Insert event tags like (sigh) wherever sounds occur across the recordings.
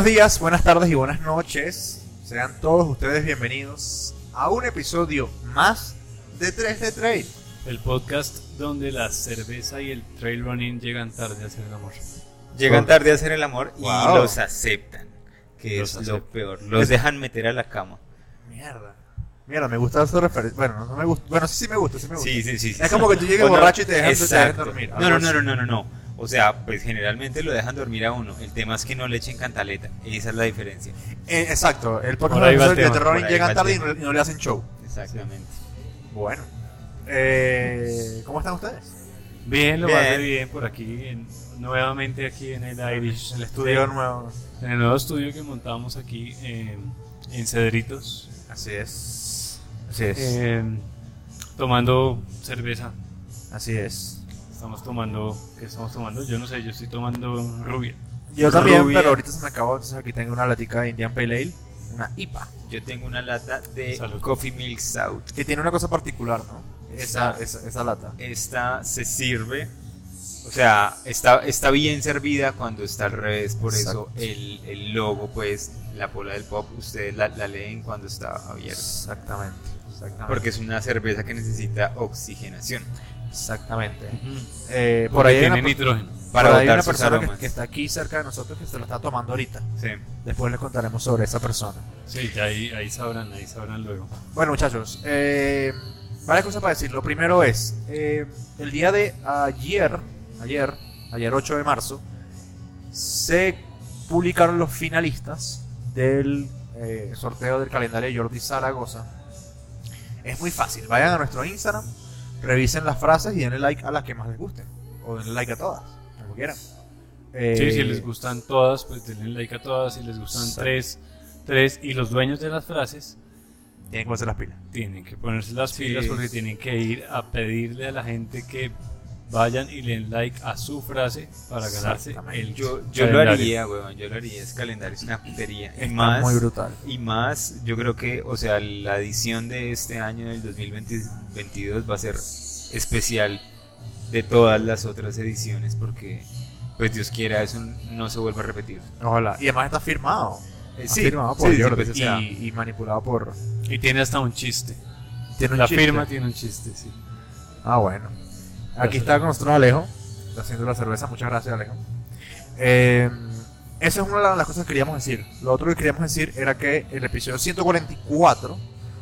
Buenos días, buenas tardes y buenas noches. Sean todos ustedes bienvenidos a un episodio más de 3 de Trail. El podcast donde la cerveza y el trail running llegan tarde a hacer el amor. Llegan tarde a hacer el amor y Wow. los aceptan, que Los es lo aceptan. peor. Los dejan meter a la cama. Mierda. Mierda, me gusta esa referencia. Bueno, no me gusta. Bueno, sí, sí me gusta, sí me gusta. Sí, sí, sí. sí, Es sí. como que tú llegues O no- borracho y te dejan, te dejan Exacto. dormir. No, algo no, así. no, no, no, no, no. O sea, pues generalmente lo dejan dormir a uno. El tema es que no le echen cantaleta. Esa es la diferencia. Eh, exacto, el el de tema, terror llegan tarde y no, y no le hacen show. Exactamente. Bueno. Eh, ¿Cómo están ustedes? Bien, lo Bien. más de bien por aquí, en- nuevamente aquí en el Irish, El estudio nuevo. en el nuevo estudio que montamos aquí en, en Cedritos, Así es. Así es. eh, tomando cerveza. Así es. Estamos tomando, ¿qué estamos tomando? Yo no sé, yo estoy tomando rubia. Yo también, Rubia. pero ahorita se me acabó. Entonces aquí tengo una latica de Indian Pale Ale. Una IPA. Yo tengo una lata de Salud. Coffee Milk Stout. Que tiene una cosa particular, ¿no? Esa, Esa- esa, esa lata. Esta se sirve, o sea, está, está bien servida cuando está al revés, por Exacto. eso el, el logo, pues, la pola del pop, ustedes la, la leen cuando está abierta. Exactamente. Exactamente. Porque es una cerveza que necesita oxigenación. Exactamente. Por Eh, por ahí tiene nitrógeno. Para hay una persona que, está aquí cerca de nosotros que se lo está tomando ahorita. Sí. Después les contaremos sobre esa persona. Sí, ahí, ahí sabrán, ahí sabrán luego. Bueno, muchachos, eh, varias cosas para decir. Lo primero es, eh, el día de ayer, ayer, ayer 8 de marzo, se publicaron los finalistas del eh, sorteo del calendario Jordi Zaragoza. Es muy fácil, vayan a nuestro Instagram, revisen las frases y denle like a las que más les gusten. O denle like a todas, como quieran. Eh, Sí, si les gustan todas, pues denle like a todas. Si les gustan tres, tres. Y los dueños de las frases Tienen que ponerse las pilas. tienen que ponerse las Sí. pilas porque tienen que ir a pedirle a la gente que vayan y le den like a su frase para ganarse el Yo, yo lo haría, weón, yo lo haría. Ese calendario es una putería. Y Está más, muy brutal. y más, yo creo que, o sea, la edición de este año, del 2022, va a ser especial de todas las otras ediciones porque, pues Dios quiera, eso no se vuelva a repetir. Ojalá. Y además está firmado. Eh, Está firmado por sí, sí, Jordi pues, o sea, y, y manipulado por... Y tiene hasta un chiste. Tiene un la chiste. firma tiene un chiste, sí. Ah, bueno. Aquí está con nosotros Alejo, está haciendo la cerveza. Muchas gracias, Alejo. Eh, esa es una de las cosas que queríamos decir. Lo otro que queríamos decir era que el episodio 144,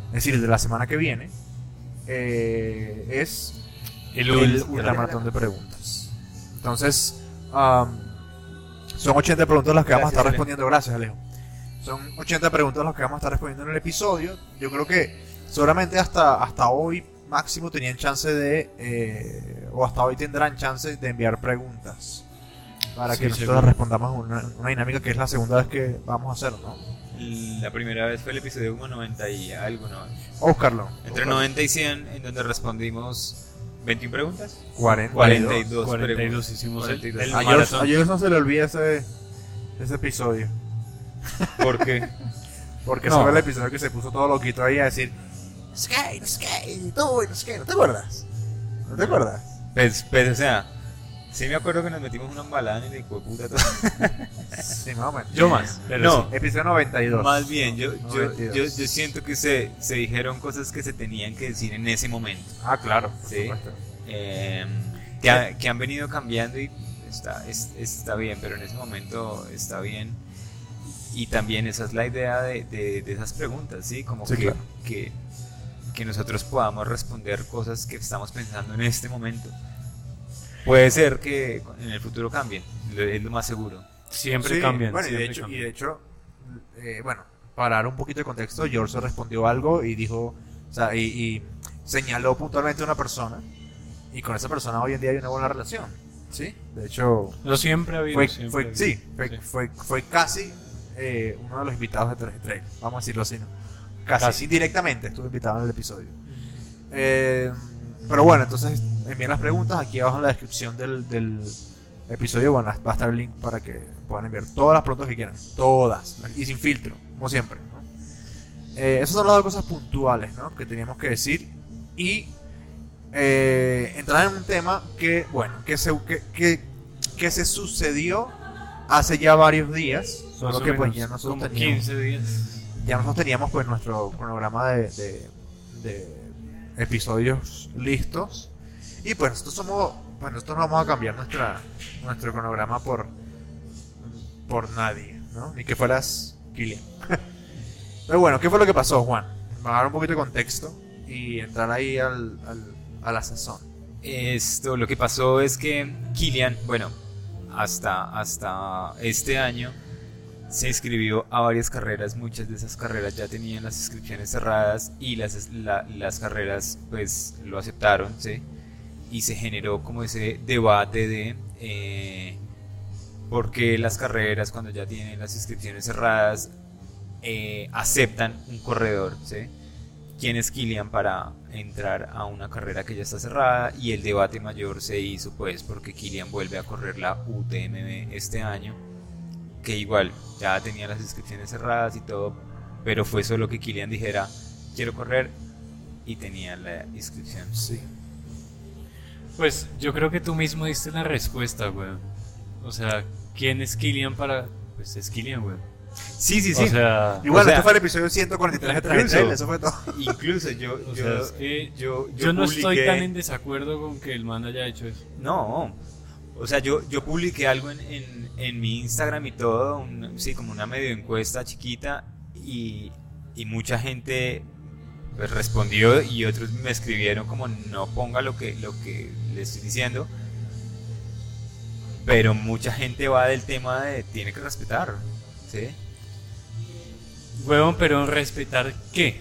es decir, el de la semana que viene, eh, es El, el ultra- ultramaratón de preguntas. Entonces, am, son 80 preguntas las que vamos a estar respondiendo. Gracias, Alejo. Son 80 preguntas las que vamos a estar respondiendo en el episodio. Yo creo que seguramente hasta, hasta hoy máximo tenían chance de, eh, o hasta hoy tendrán chance de enviar preguntas. Para Sí, que nosotros seguro. respondamos una, una dinámica que es la segunda vez que vamos a hacer, ¿no? La primera vez fue el episodio como 90 y algo, ¿no? Oscarlo. Entre 90 y 100, en donde respondimos 21 preguntas. 40. 42 42 preguntas. hicimos 42. el, el A George no se le olvida ese, ese episodio. Porque (laughs) Porque No. fue el episodio que se puso todo loquito ahí a decir Sky, Sky, tú, no Sky, ¿no te acuerdas? ¿No te acuerdas? Pues, pues, o sea, sí me acuerdo que nos metimos una embalada en el hijo de puta todo. (laughs) Sí, más o menos. Yo más. pero No. sí. Episodio 92. Más bien, yo, yo, 92. yo, yo siento que se, se dijeron cosas que se tenían que decir en ese momento. Ah, claro, por Sí. eh, que, ha- que han venido cambiando y está, es- está bien, pero en ese momento está bien. Y también esa es la idea de, de- de esas preguntas, ¿sí? Como Sí, que, claro. que, que nosotros podamos responder cosas que estamos pensando en este momento. Puede ser que en el futuro cambien, es lo más seguro. Siempre Sí, cambian. Bueno, y de siempre hecho, y de hecho eh, bueno, para dar un poquito de contexto, George respondió algo y dijo, o sea, y, y señaló puntualmente a una persona. Y con esa persona hoy en día hay una buena relación. ¿Sí? De hecho, Lo siempre ha habido. fue, siempre fue, ha habido. sí, fue, Sí. fue, fue casi eh, uno de los invitados de 3 Trail, vamos a decirlo así, ¿no? Casi, Casi. indirectamente estuve invitado en el episodio. Eh, pero bueno, entonces envíen las preguntas aquí abajo en la descripción del, del episodio. Bueno, va a estar el link para que puedan enviar todas las preguntas que quieran. Todas. Y sin filtro, como siempre. ¿no? Eh, esas son las dos cosas puntuales ¿no? que teníamos que decir. Y eh, entrar en un tema que, bueno, que se, que, que, que se sucedió hace ya varios días. Solo que pues ya nosotros como teníamos, 15 días. ya nosotros teníamos pues nuestro cronograma de, de, de episodios listos. Y pues nosotros somos, pues nosotros no vamos a cambiar nuestra, nuestro cronograma por, por nadie, ¿no? Ni que fueras Killian. (laughs) Pero bueno, ¿qué fue lo que pasó, Juan? Para dar un poquito de contexto y entrar ahí al, al, a la sazón. Esto, lo que pasó es que Kilian, bueno, hasta, hasta este año se inscribió a varias carreras, muchas de esas carreras ya tenían las inscripciones cerradas y las, la- las carreras pues lo aceptaron, ¿sí? Y se generó como ese debate de eh, por qué las carreras cuando ya tienen las inscripciones cerradas eh, aceptan un corredor, ¿sí? quién es Kilian para entrar a una carrera que ya está cerrada y el debate mayor se hizo pues porque Kilian vuelve a correr la UTMB este año que igual ya tenía las inscripciones cerradas y todo pero fue solo que Kilian dijera quiero correr y tenía la inscripción Sí. Pues yo creo que tú mismo diste la respuesta, weón. O sea, ¿quién es Killian para...? Pues es Killian, weón. sí sí sí O sea, Igual, O sea, este fue el episodio 143 de Traje incluso- Trail, eso fue todo. incluso yo o yo, sea, es que yo, yo no estoy tan en desacuerdo con que el man haya hecho eso. No, o sea, yo, yo publiqué algo en, en, en mi Instagram y todo, un- sí, como una medio encuesta chiquita y, y mucha gente pues, respondió y otros me escribieron como no ponga lo que, lo que le estoy diciendo. Pero mucha gente va del tema de tiene que respetar, ¿sí? Weón, pero respetar qué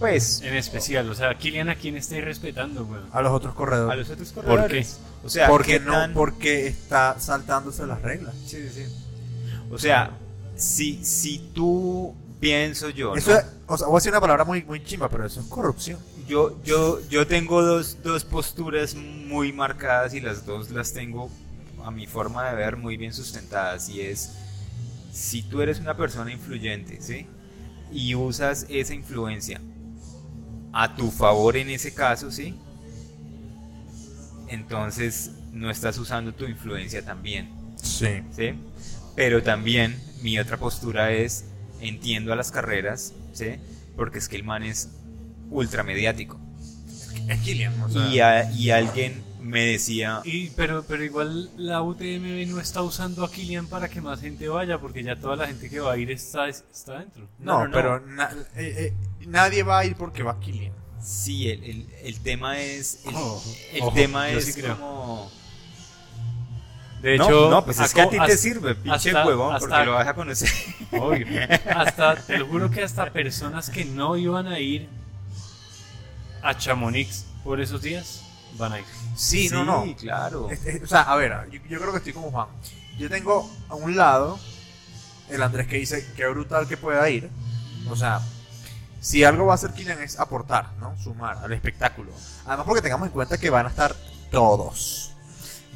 Pues en especial. O sea, Killian a quién estáis respetando, weón. A los otros a corredores. los otros corredores. O sea, porque ¿qué no, tan- porque está saltándose las reglas. Sí, sí, sí. O sea, si, si tú pienso yo, Eso ¿no? o sea, voy a decir una palabra muy, muy chimba, pero eso es corrupción. yo, yo, yo tengo dos, dos posturas muy marcadas y las dos las tengo a mi forma de ver muy bien sustentadas y es si tú eres una persona influyente, ¿sí? Y usas esa influencia a tu favor en ese caso, ¿sí? Entonces no estás usando tu influencia también. Sí. ¿sí? Pero también mi otra postura es entiendo a las carreras, ¿sí? Porque es que el man es ultra mediático. Es Killian, o sea, Y, a- y alguien me decía, Y, pero, pero igual la UTMB no está usando a Killian para que más gente vaya, porque ya toda la gente que va a ir está, está dentro. no, no, no, no. pero na- eh, eh, nadie va a ir porque va Killian. sí, el, el- el tema es, el, Ojo, el ojo, tema es sí creo. como... De no, hecho, no, pues es que a ti te sirve, pinche hasta- huevón, hasta- porque lo vas a conocer. Obvio. Hasta, te lo juro que hasta personas que no iban a ir a Chamonix por esos días van a ir. Sí, no, no. claro. Es- es- o sea, a ver, yo, yo creo que estoy como Juan. Yo tengo a un lado el Andrés que dice que brutal que pueda ir. O sea, si algo va a hacer Killian es aportar, ¿no? Sumar al espectáculo. Además, porque tengamos en cuenta que van a estar todos.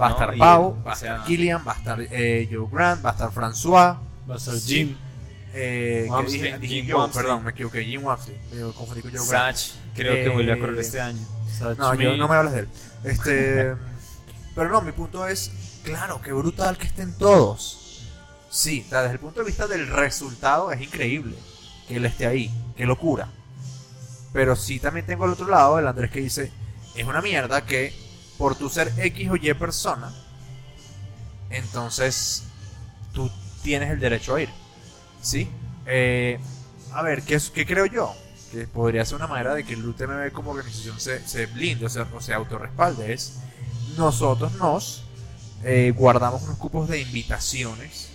Va a estar Pau, va a estar Killian, va a estar eh, Joe Grant, va a estar François. Va a estar. Jim. Eh, que Wamsley, dije, dije Jim Wamsley. perdón, me equivoqué, Jim Wamsley. Me confundí con Joe Grant. Sach, creo que vuelve a correr Eh, este año. Satch No, yo, no me hables de él. Este, (laughs) pero no, mi punto es, claro, qué brutal que estén todos. Sí, o sea, desde el punto de vista del resultado es increíble que él esté ahí, qué locura. Pero sí también tengo al otro lado el Andrés que dice, es una mierda que por tu ser X o Y persona, entonces tú tienes el derecho a ir. ¿Sí? Eh, a ver, ¿qué, es- qué creo yo? Que podría ser una manera de que el UTMB como organización se, se blinde, o sea, o se autorrespalde. Es nosotros nos eh, guardamos unos cupos de invitaciones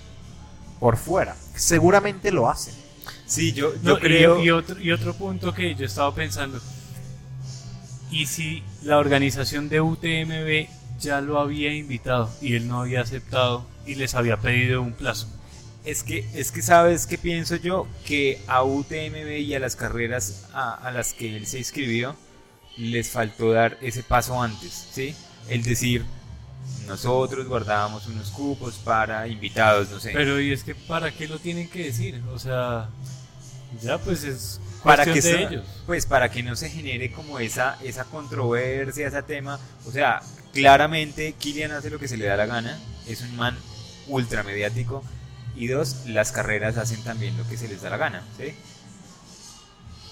por fuera. Seguramente lo hacen. Sí, yo, No, yo y- creo... Y, otro, y otro punto que yo estaba pensando. ¿Y si la organización de UTMB ya lo había invitado y él no había aceptado y les había pedido un plazo? Es que, es que sabes que pienso yo que a UTMB y a las carreras a, a las que él se inscribió les faltó dar ese paso antes, ¿sí? El decir, nosotros guardábamos unos cupos para invitados, no sé. Pero y es que ¿para qué lo tienen que decir? O sea, ya pues es para que de se- ellos. pues para que no se genere como esa esa controversia, ese tema, o sea, claramente Kilian hace lo que se le da la gana, es un man ultra mediático Y dos, las carreras hacen también lo que se les da la gana. ¿sí?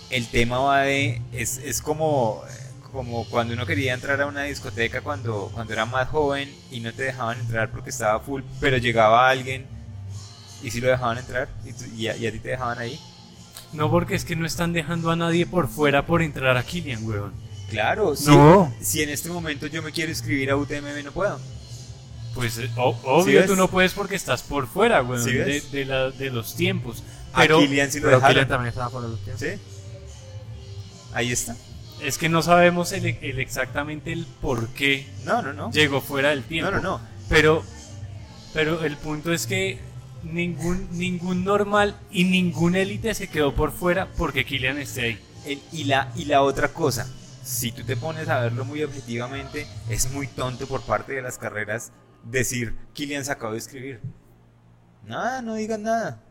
El tema va de. Es, es como, como cuando uno quería entrar a una discoteca cuando, cuando era más joven y no te dejaban entrar porque estaba full, pero llegaba alguien y si lo dejaban entrar y, y a, y a ti te dejaban ahí. No, porque es que no están dejando a nadie por fuera por entrar a Killian, weón. Claro, si, No. si en este momento yo me quiero inscribir a UTMB no puedo. Pues eh, o- obvio ves? tú no puedes porque estás por fuera, weón, ¿Sí de, de la- de los tiempos. a Pero Kilian sí lo Pero dejaron. Kylian también estaba fuera de los tiempos. ¿Sí? Ahí está. es que no sabemos el, el exactamente el por qué No, no, no. llegó fuera del tiempo. No, no, no. Pero, pero el punto es que ningún, ningún normal y ningún élite se quedó por fuera porque Killian esté ahí. El- y, la, y la otra cosa, si tú te pones a verlo muy objetivamente, es muy tonto por parte de las carreras decir, Kilian se acabó de escribir. Nada, no digan nada.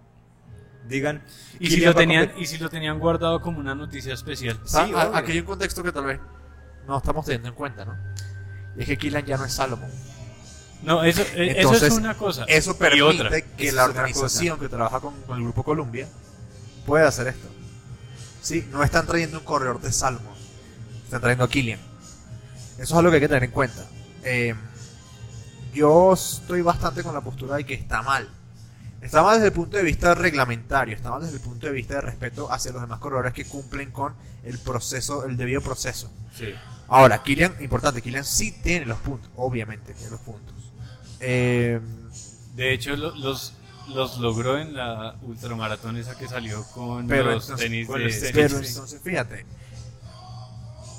Digan, Y si, "Kylian lo tenían, competir". y si lo tenían guardado como una noticia especial. Sí, Ah, aquí hay un contexto que tal vez no estamos teniendo en cuenta, ¿no? Y es que Kylian ya no es Salomon. No, eso, eh, eso Entonces, es una cosa. Eso y otra. permite que Eso la organización que trabaja con, con el Grupo Columbia pueda hacer esto. Sí, no están trayendo un corredor de Salomon, están trayendo a Killian. Eso es algo que hay que tener en cuenta. Eh, yo estoy bastante con la postura de que está mal. Está mal desde el punto de vista reglamentario, está mal desde el punto de vista de respeto hacia los demás corredores que cumplen con el proceso, el debido proceso. Sí. Ahora, Killian, importante, Killian sí tiene los puntos, obviamente tiene los puntos. Eh, De hecho, lo- los, los logró en la ultramaratón esa que salió con pero los entonces, tenis con de los tenis. pero entonces, fíjate,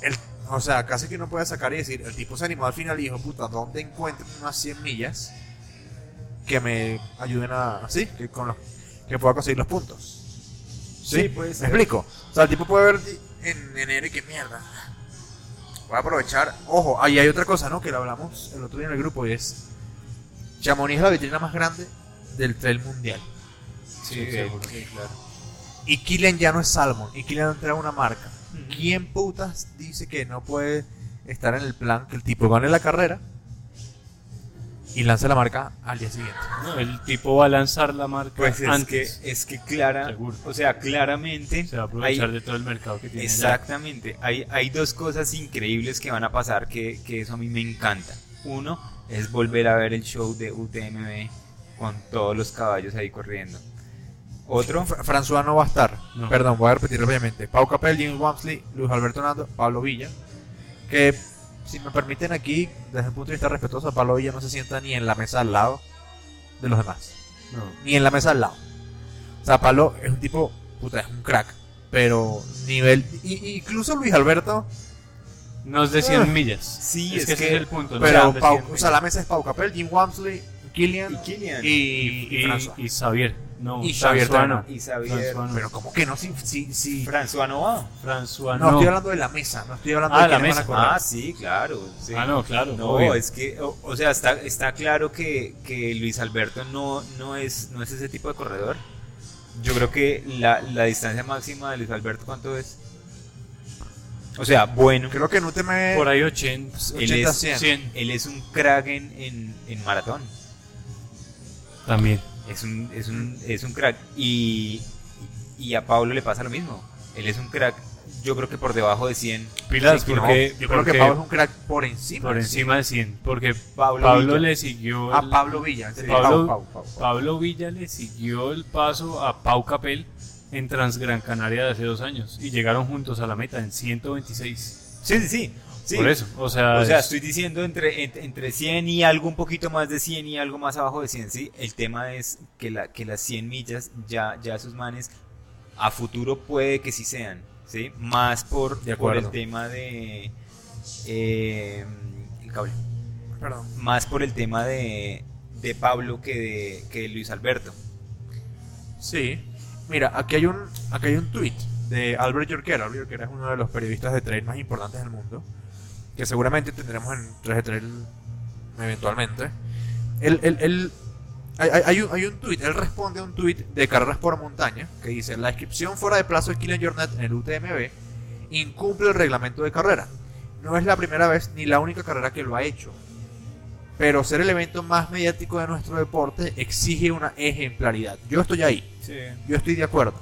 el, o sea, casi que uno puede sacar y decir, el tipo se animó al final y dijo, puta, ¿dónde encuentro unas 100 millas que me ayuden a, así, que con los, que pueda conseguir los puntos? Sí, puede ¿Me explico? O sea, el tipo puede ver en enero y que mierda. Voy a aprovechar. Ojo, ahí hay otra cosa, ¿no? Que lo hablamos el otro día en el grupo y es. Chamonix es la vitrina más grande del trail mundial. Sí, Sí, seguro. sí, claro. Y Killian ya no es Salmon. Y Killian entra a una marca. ¿Quién putas dice que no puede estar en el plan que el tipo gane la carrera y lance la marca al día siguiente? No, el tipo va a lanzar la marca Pues es que, antes. es que clara, Seguro. o sea, claramente Se va a aprovechar hay- de todo el mercado que tiene. allá. Exactamente. Hay, hay dos cosas increíbles que van a pasar que, que eso a mí me encanta. Uno es volver a ver el show de UTMB con todos los caballos ahí corriendo. Otro, Fra- François no va a estar. No. Perdón, voy a repetir rápidamente. Pau Capel, Jim Wamsley, Luis Alberto Nando, Pablo Villa. Que, si me permiten aquí, desde el punto de vista respetuoso, Pablo Villa no se sienta ni en la mesa al lado de los demás. No. Ni en la mesa al lado. O sea, Pablo es un tipo, puta, es un crack. Pero nivel... y incluso Luis Alberto, No es de Ah. 100 millas. Sí, es, es que, ese es el punto. no pero es de Pau- 100 o sea, la mesa es Pau Capel, Jim Wamsley, Killian y Kilian, y, y, y François. y Xavier. No, Y Xavier François no. y Xavier. No. Pero como que no, si, si, si- François no va. François no, no. estoy hablando de la mesa, no estoy hablando Ah, de la mesa. van a. Ah, sí, claro. sí. Ah, no, claro. No, obvio. es que, o, o sea, está, está claro que, que Luis Alberto no, no, es, no es ese tipo de corredor. Yo creo que la, la distancia máxima de Luis Alberto, ¿cuánto es? O sea, bueno, Creo que en UTM Por ahí 80. él 80 es, 100. 100 él es un crack en, en, en maratón. también. Es un, es un, es un crack. Y, y a Pablo le pasa lo mismo. Él es un crack, yo creo que por debajo de 100. Pilas, Sí, porque, yo creo que Pablo es un crack por encima. por de encima de 100. Porque Pablo, Pablo Villa. le siguió. A Pablo Villa. Sí. Pau, Pablo- Pau, Pau, Pau. Pablo Villa le siguió el paso a Pau Capel en Transgran Canaria de hace dos años. Y llegaron juntos a la meta en 126. Sí, sí, sí. sí. Por eso. O sea, O sea, es- estoy diciendo entre, entre, entre 100 y algo un poquito más de 100 y algo más abajo de 100, sí. El tema es que, la, que las 100 millas ya, ya sus manes a futuro puede que sí sean, ¿sí? Más por, De por el tema de... eh, el cable. Perdón. Más por el tema de, de Pablo que de, que de Luis Alberto. Sí. Mira, aquí hay un, aquí hay un tweet de Albert Yorquera. Albert Yorquera es uno de los periodistas de trail más importantes del mundo. Que seguramente tendremos en 3 de Trail eventualmente. Él, él- él- hay, hay- un, hay un tweet, él responde a un tweet de Carreras por Montaña que dice: La inscripción fuera de plazo de Killian Jornet en el UTMB incumple el reglamento de carrera. No es la primera vez ni la única carrera que lo ha hecho. Pero ser el evento más mediático de nuestro deporte exige una ejemplaridad. Yo estoy ahí, Sí. yo estoy de acuerdo.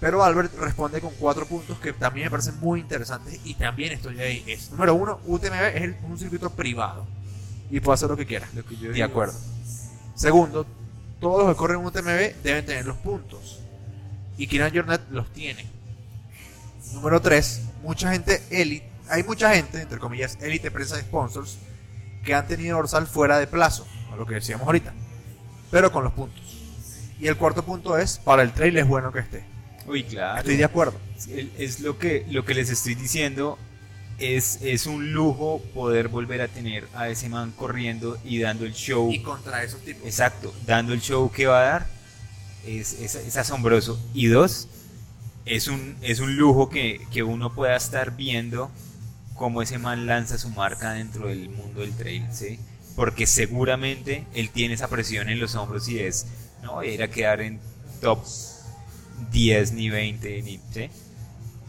Pero Albert responde con cuatro puntos que también me parecen muy interesantes y también estoy ahí. Es, número uno, UTMB es el- un circuito privado y puede hacer lo que quiera. Lo que yo De digo. acuerdo. Segundo, todos los que corren UTMB deben tener los puntos. Y Kieran Jornet los tiene. Número 3, mucha gente élite, hay mucha gente, entre comillas, élite prensa de sponsors, que han tenido dorsal fuera de plazo, lo que decíamos ahorita, pero con los puntos. Y el cuarto punto es, para el trail es bueno que esté. Uy, claro. Estoy de acuerdo. Es lo que, lo que les estoy diciendo. Es, es un lujo poder volver a tener a ese man corriendo y dando el show. Y contra esos tipos. Exacto, dando el show que va a dar. Es, es- es asombroso. Y dos, es un, es un lujo que, que uno pueda estar viendo cómo ese man lanza su marca dentro del mundo del trail, ¿sí? Porque seguramente él tiene esa presión en los hombros y es, no voy a ir a quedar en top 10 ni 20, ni, ¿sí?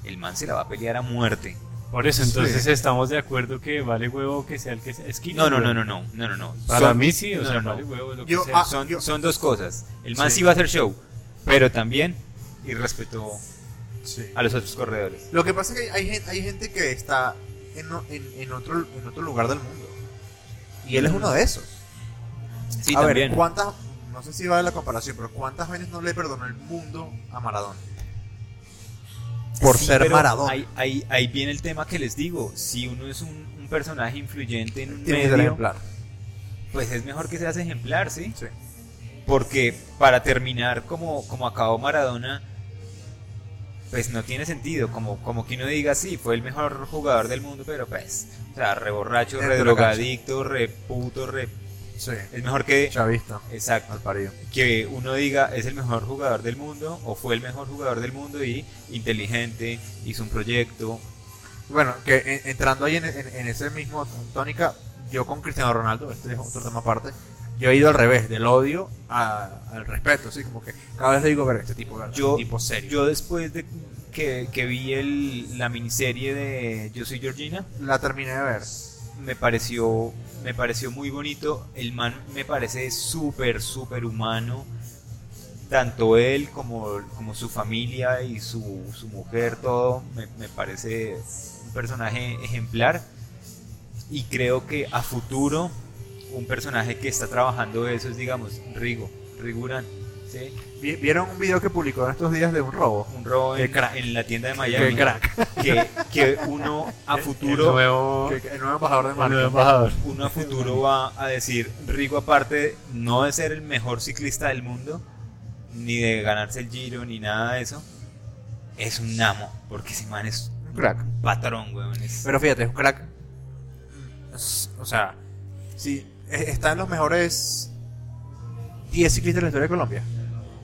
El man se la va a pelear a muerte. Por eso, entonces Sí. estamos de acuerdo que vale huevo que sea el que sea. Es que No, no, no, no, no, no, no, no. Para Son- mí sí, o no, sea, no, no. vale huevo lo Yo- que sea. ah, son, yo- son dos cosas. El man Sí. sí. va a hacer show, pero también irrespetó Sí. a los otros corredores. Lo que pasa es que hay, hay gente que está en, en, en otro, en otro lugar del mundo. Y él es uno de esos. Sí, a también. ver, ¿cuántas, no sé si va a la comparación, pero ¿cuántas veces no le perdonó el mundo a Maradona? Por Sí, ser Maradona. Ahí, ahí, ahí viene el tema que les digo. Si uno es un, un personaje influyente en un Tiene que ser medio, ejemplar. pues es mejor que seas ejemplar, ¿sí? Sí. Porque para terminar como, como acabó Maradona, pues no tiene sentido. Como, como que uno diga, sí, fue el mejor jugador del mundo, pero pues, o sea, re borracho, Dentro re. Sí. Es mejor que... Chavista. Exacto. Al parido. que uno diga es el mejor jugador del mundo o fue el mejor jugador del mundo y inteligente, hizo un proyecto. Bueno, que en- entrando ahí en, en- en ese mismo tónica, yo con Cristiano Ronaldo, este es otro tema aparte, yo he ido al revés, del odio a- al respeto, así como que cada vez le digo, ver, este tipo, ¿verdad? Yo- tipo serio. Yo después de que, que vi el, la miniserie de Yo soy Georgina, la terminé de ver. me pareció, me pareció muy bonito. El man me parece súper, súper humano. Tanto él como, como su familia y su, su mujer, todo, me, me parece un personaje ejemplar. Y creo que a futuro, un personaje que está trabajando eso es, digamos, Rigo, Rigurán. ¿sí? Vi- ¿Vieron un video que publicó en estos días de un robo? Un robo en, en la tienda de Miami. crack. Que, que (laughs) uno a El futuro nuevo, el nuevo embajador de el marca. nuevo embajador. uno a futuro va a decir, Rigo aparte no de ser el mejor ciclista del mundo, ni de ganarse el giro, ni nada de eso, es un amo, porque ese man es Un crack. un patrón, weón. es- Pero fíjate, es un crack. Es- O sea, sí, está en los mejores 10 ciclistas de la historia de Colombia.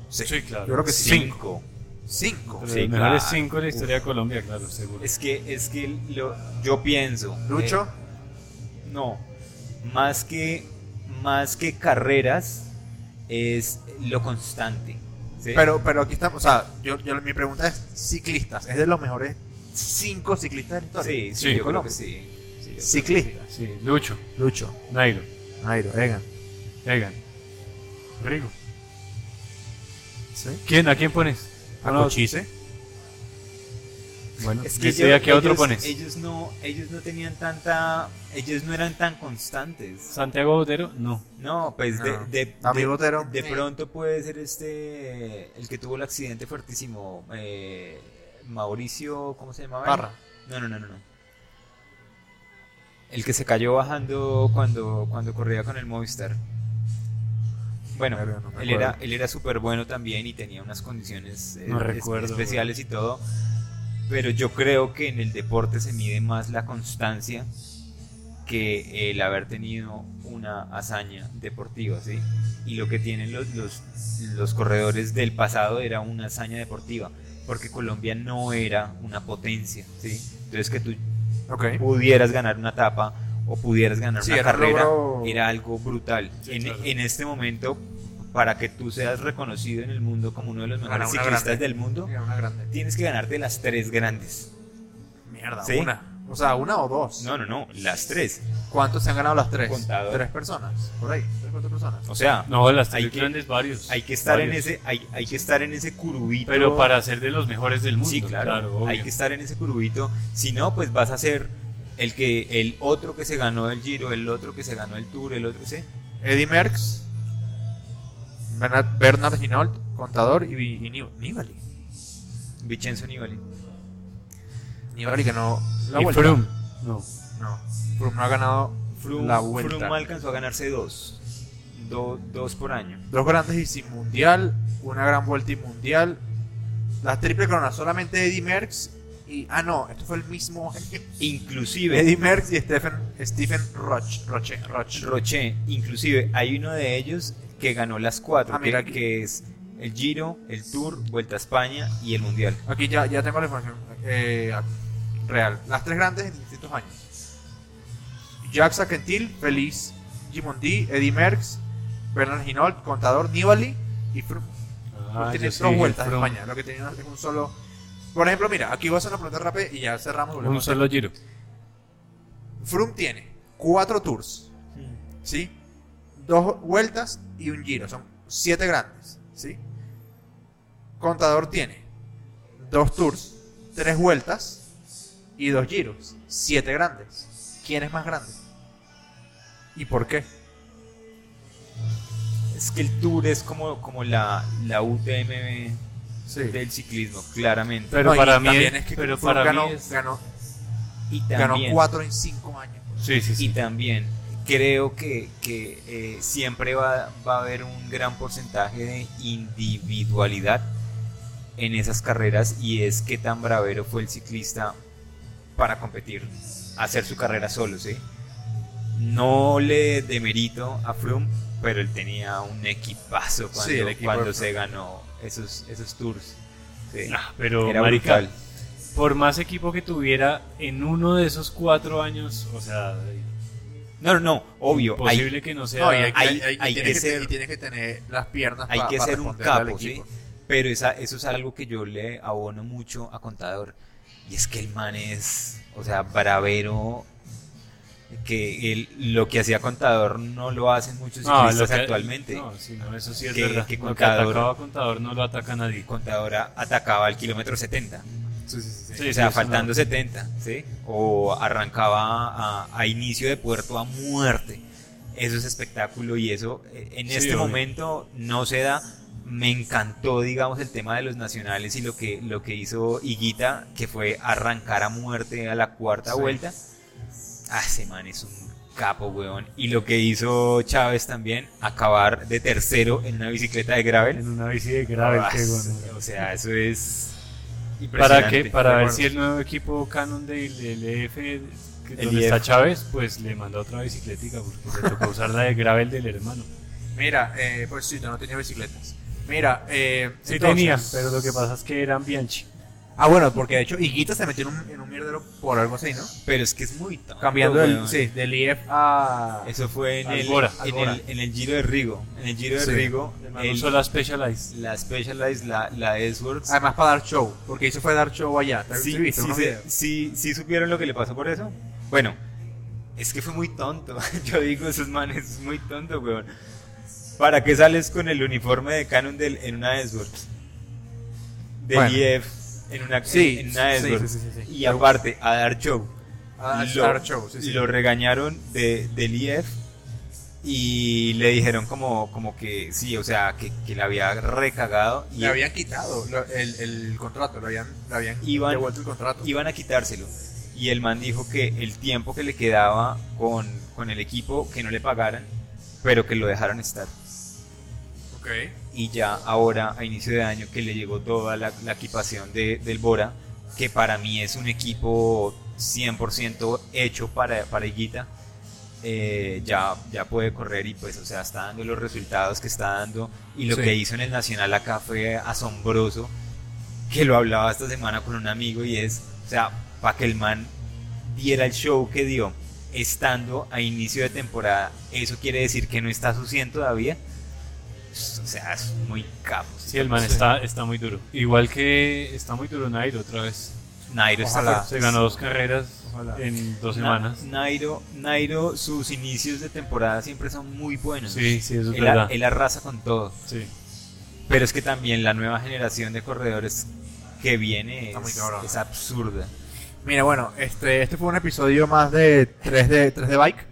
Sí, claro. Yo creo que sí. cinco. 5. Pero Sí, los mejores claro. cinco de la historia de Colombia, claro, seguro. Es que, es que lo, yo pienso... Lucho, eh, no, más que, más que carreras, es lo constante. ¿sí? pero, pero aquí estamos. O sea, yo, yo- mi pregunta es: ciclistas, ¿es de los mejores 5 ciclistas de la historia? Sí, sí, Sí, yo creo Colombia. que sí. Ciclista. Sí, Lucho, Lucho, Nairo, Nairo, Egan. Egan, Rigo. ¿Sí? ¿Quién? ¿A quién pones? A No, Cochise. Bueno, Es ¿y que día qué otro ellos- pones? Ellos no, ellos no tenían tanta, ellos no eran tan constantes. Santiago Botero, no. No, pues de, No. de, Botero. de Sí. pronto puede ser este, el que tuvo el accidente fuertísimo, eh, Mauricio, ¿cómo se llamaba? Parra. No, no, no, no, no. El que se cayó bajando cuando, cuando corría con el Movistar. Bueno, no él era, él era súper bueno también y tenía unas condiciones eh, No es- recuerdo, especiales y todo. Pero yo creo que en el deporte se mide más la constancia que el haber tenido una hazaña deportiva, ¿sí? Y lo que tienen los, los, los corredores del pasado era una hazaña deportiva, porque Colombia no era una potencia, ¿sí? Entonces que tú Ok. pudieras ganar una etapa o pudieras ganar Sí, una era un carrera era algo brutal. Sí, en, claro. en este momento, para que tú seas reconocido en el mundo como uno de los mejores ciclistas grande. del mundo, tienes que ganarte las tres grandes. Mierda, ¿Sí? una. O sea, una o dos. No, no, no, las tres. ¿Cuántos se han ganado las tres? Tres personas, por ahí, tres, cuatro personas. O sea, No, las Hay tres que- grandes varios. hay que estar en ese, hay, hay que estar en ese curubito. Pero para ser de los mejores del mundo. Sí, claro, hay que estar en ese curubito. Si no, pues vas a ser el que el otro que se ganó el Giro, el otro que se ganó el Tour, el otro, ¿sí? Eddie Merckx, Bernard, Bernard Hinault, contador y, y Ni- Nibali. Vincenzo Nibali. Nibali que no la Y vuelta. Froome. No. No, Froome no ha ganado Froome, la vuelta. Froome alcanzó a ganarse dos. Do- dos por año. Dos grandes y sin mundial, una gran vuelta y mundial. La triple corona solamente Eddie Merckx y ah no, esto fue el mismo (laughs) Inclusive, Eddie Merckx y Stephen Stephen Roche, Roche, Roche. Roche, inclusive hay uno de ellos que ganó las cuatro, Ah, mira que es el Giro, el Tour, Vuelta a España y el Mundial. Aquí ya, ya tengo la información eh, real. Las tres grandes en distintos años. Jacques Saquentil, Feliz Gimondi, Eddie Merckx, Bernard Hinault, Contador, Nibali y Froome. Ah, tiene sí dos vueltas en. España. Lo que tenía es un solo. Por ejemplo, mira, aquí voy a hacer una pregunta rápida y ya cerramos. Un solo giro. Froome tiene cuatro tours, ¿sí? Dos vueltas y un giro. Son siete grandes, ¿sí? Contador tiene dos tours, tres vueltas y dos giros. Siete grandes. ¿Quién es más grande? ¿Y por qué? Es que el Tour es como, como la, la UTMB Sí. del ciclismo, claramente. Pero No, y para mí, también es- es que pero para ganó, mí es- ganó, y ganó cuatro en cinco años. Sí, sí, y sí. también creo que, que, eh, siempre va, va a haber un gran porcentaje de individualidad en esas carreras y es que tan bravero fue el ciclista para competir, hacer su carrera solo, ¿sí? No le demerito a Froome, pero él tenía un equipazo cuando, Sí, equipo cuando se ganó esos, esos tours. ¿sí? Ah, pero, Era marica, brutal. por más equipo que tuviera en uno de esos cuatro años, o sea, No, no, no, obvio. posible que no sea. No, y hay, hay- hay- hay- hay tienes que ser- y tienes que tener las piernas hay pa- que pa ser un capo, ¿sí? equipo. Pero esa, eso es algo que yo le abono mucho a Contador. Y es que el man es, o sea, bravero. Que él- lo que hacía Contador no lo hacen muchos No, lo ciclistas que- actualmente. No, sí, no, eso sí es Que- verdad. que Lo contador- atacaba contador no lo ataca nadie. Contador atacaba al kilómetro 70. Sí, o sí, sea, eso faltando no. 70, ¿sí? O arrancaba a, a inicio de puerto a muerte. Eso es espectáculo y eso eh, en este obvio. momento no se da. Me encantó, digamos, el tema de los nacionales y lo que, lo que hizo Higuita, que fue arrancar a muerte a la cuarta Sí. vuelta. Ah, ese man es un capo, weón. Y lo que hizo Chávez también, acabar de tercero en una bicicleta de gravel. En una bici de gravel, Ah, qué bueno. O sea, eso es ¿Para qué? Para ver si el nuevo equipo Canon del LF, que El donde está Chávez, pues le mandó otra bicicletica porque le tocó usar la de gravel del hermano. Mira, eh, pues sí, tú no tenías bicicletas. Mira, eh, Sí entonces- tenía, pero lo que pasa es que eran Bianchi. Ah, bueno, porque de hecho Higuita se metió en un, en un mierdero por algo así, ¿no? Pero es que es muy tonto, Cambiando del, sí, del IF a... Eso fue en el, en, el, en el Giro de Rigo. En el Giro de Sí. Rigo, el- usó la Specialized. la Specialized, la, la Edgeworth. Además para dar show, porque hizo fue dar show allá. ¿Te sí, sí, viste sí, videos? sí, sí supieron lo que le pasó por eso. Bueno, es que fue muy tonto. (laughs) Yo digo, esos manes es muy tonto, weón. ¿Para qué sales con el uniforme de Cannondale en una Edgeworth? Del Bueno. IF en una, Sí, en una sí, sí, sí, sí, sí. Y aparte, a dar show. A lo, dar show, sí, sí. lo regañaron de, del IF y le dijeron como, como que sí, o sea, que, que le había recagado y Le habían quitado lo- el, el contrato, le habían, le habían Iban- devuelto el contrato. iban a quitárselo. Y el man dijo que el tiempo que le quedaba con, con el equipo, que no le pagaran, pero que lo dejaran estar. Y ya ahora, a inicio de año, que le llegó toda la, la equipación de, del Bora, que para mí es un equipo 100% hecho para, para Higuita, eh, ya, ya puede correr y pues, o sea, está dando los resultados que está dando. Y lo Sí. que hizo en el Nacional acá fue asombroso, que lo hablaba esta semana con un amigo y es, o sea, para que el man diera el show que dio estando a inicio de temporada, eso quiere decir que no está su 100 todavía. O sea, es muy capo. Sí, el man está, está muy duro. Igual que está muy duro Nairo otra vez. Nairo está. Se ganó dos carreras Ojalá. en dos Na- semanas. Nairo, Nairo, sus inicios de temporada siempre son muy buenos. Sí, sí, eso es él, verdad. él arrasa con todo. Sí. Pero es que también la nueva generación de corredores que viene es, es absurda. Mira, bueno, este, este fue un episodio más de 3 de, 3 de bike.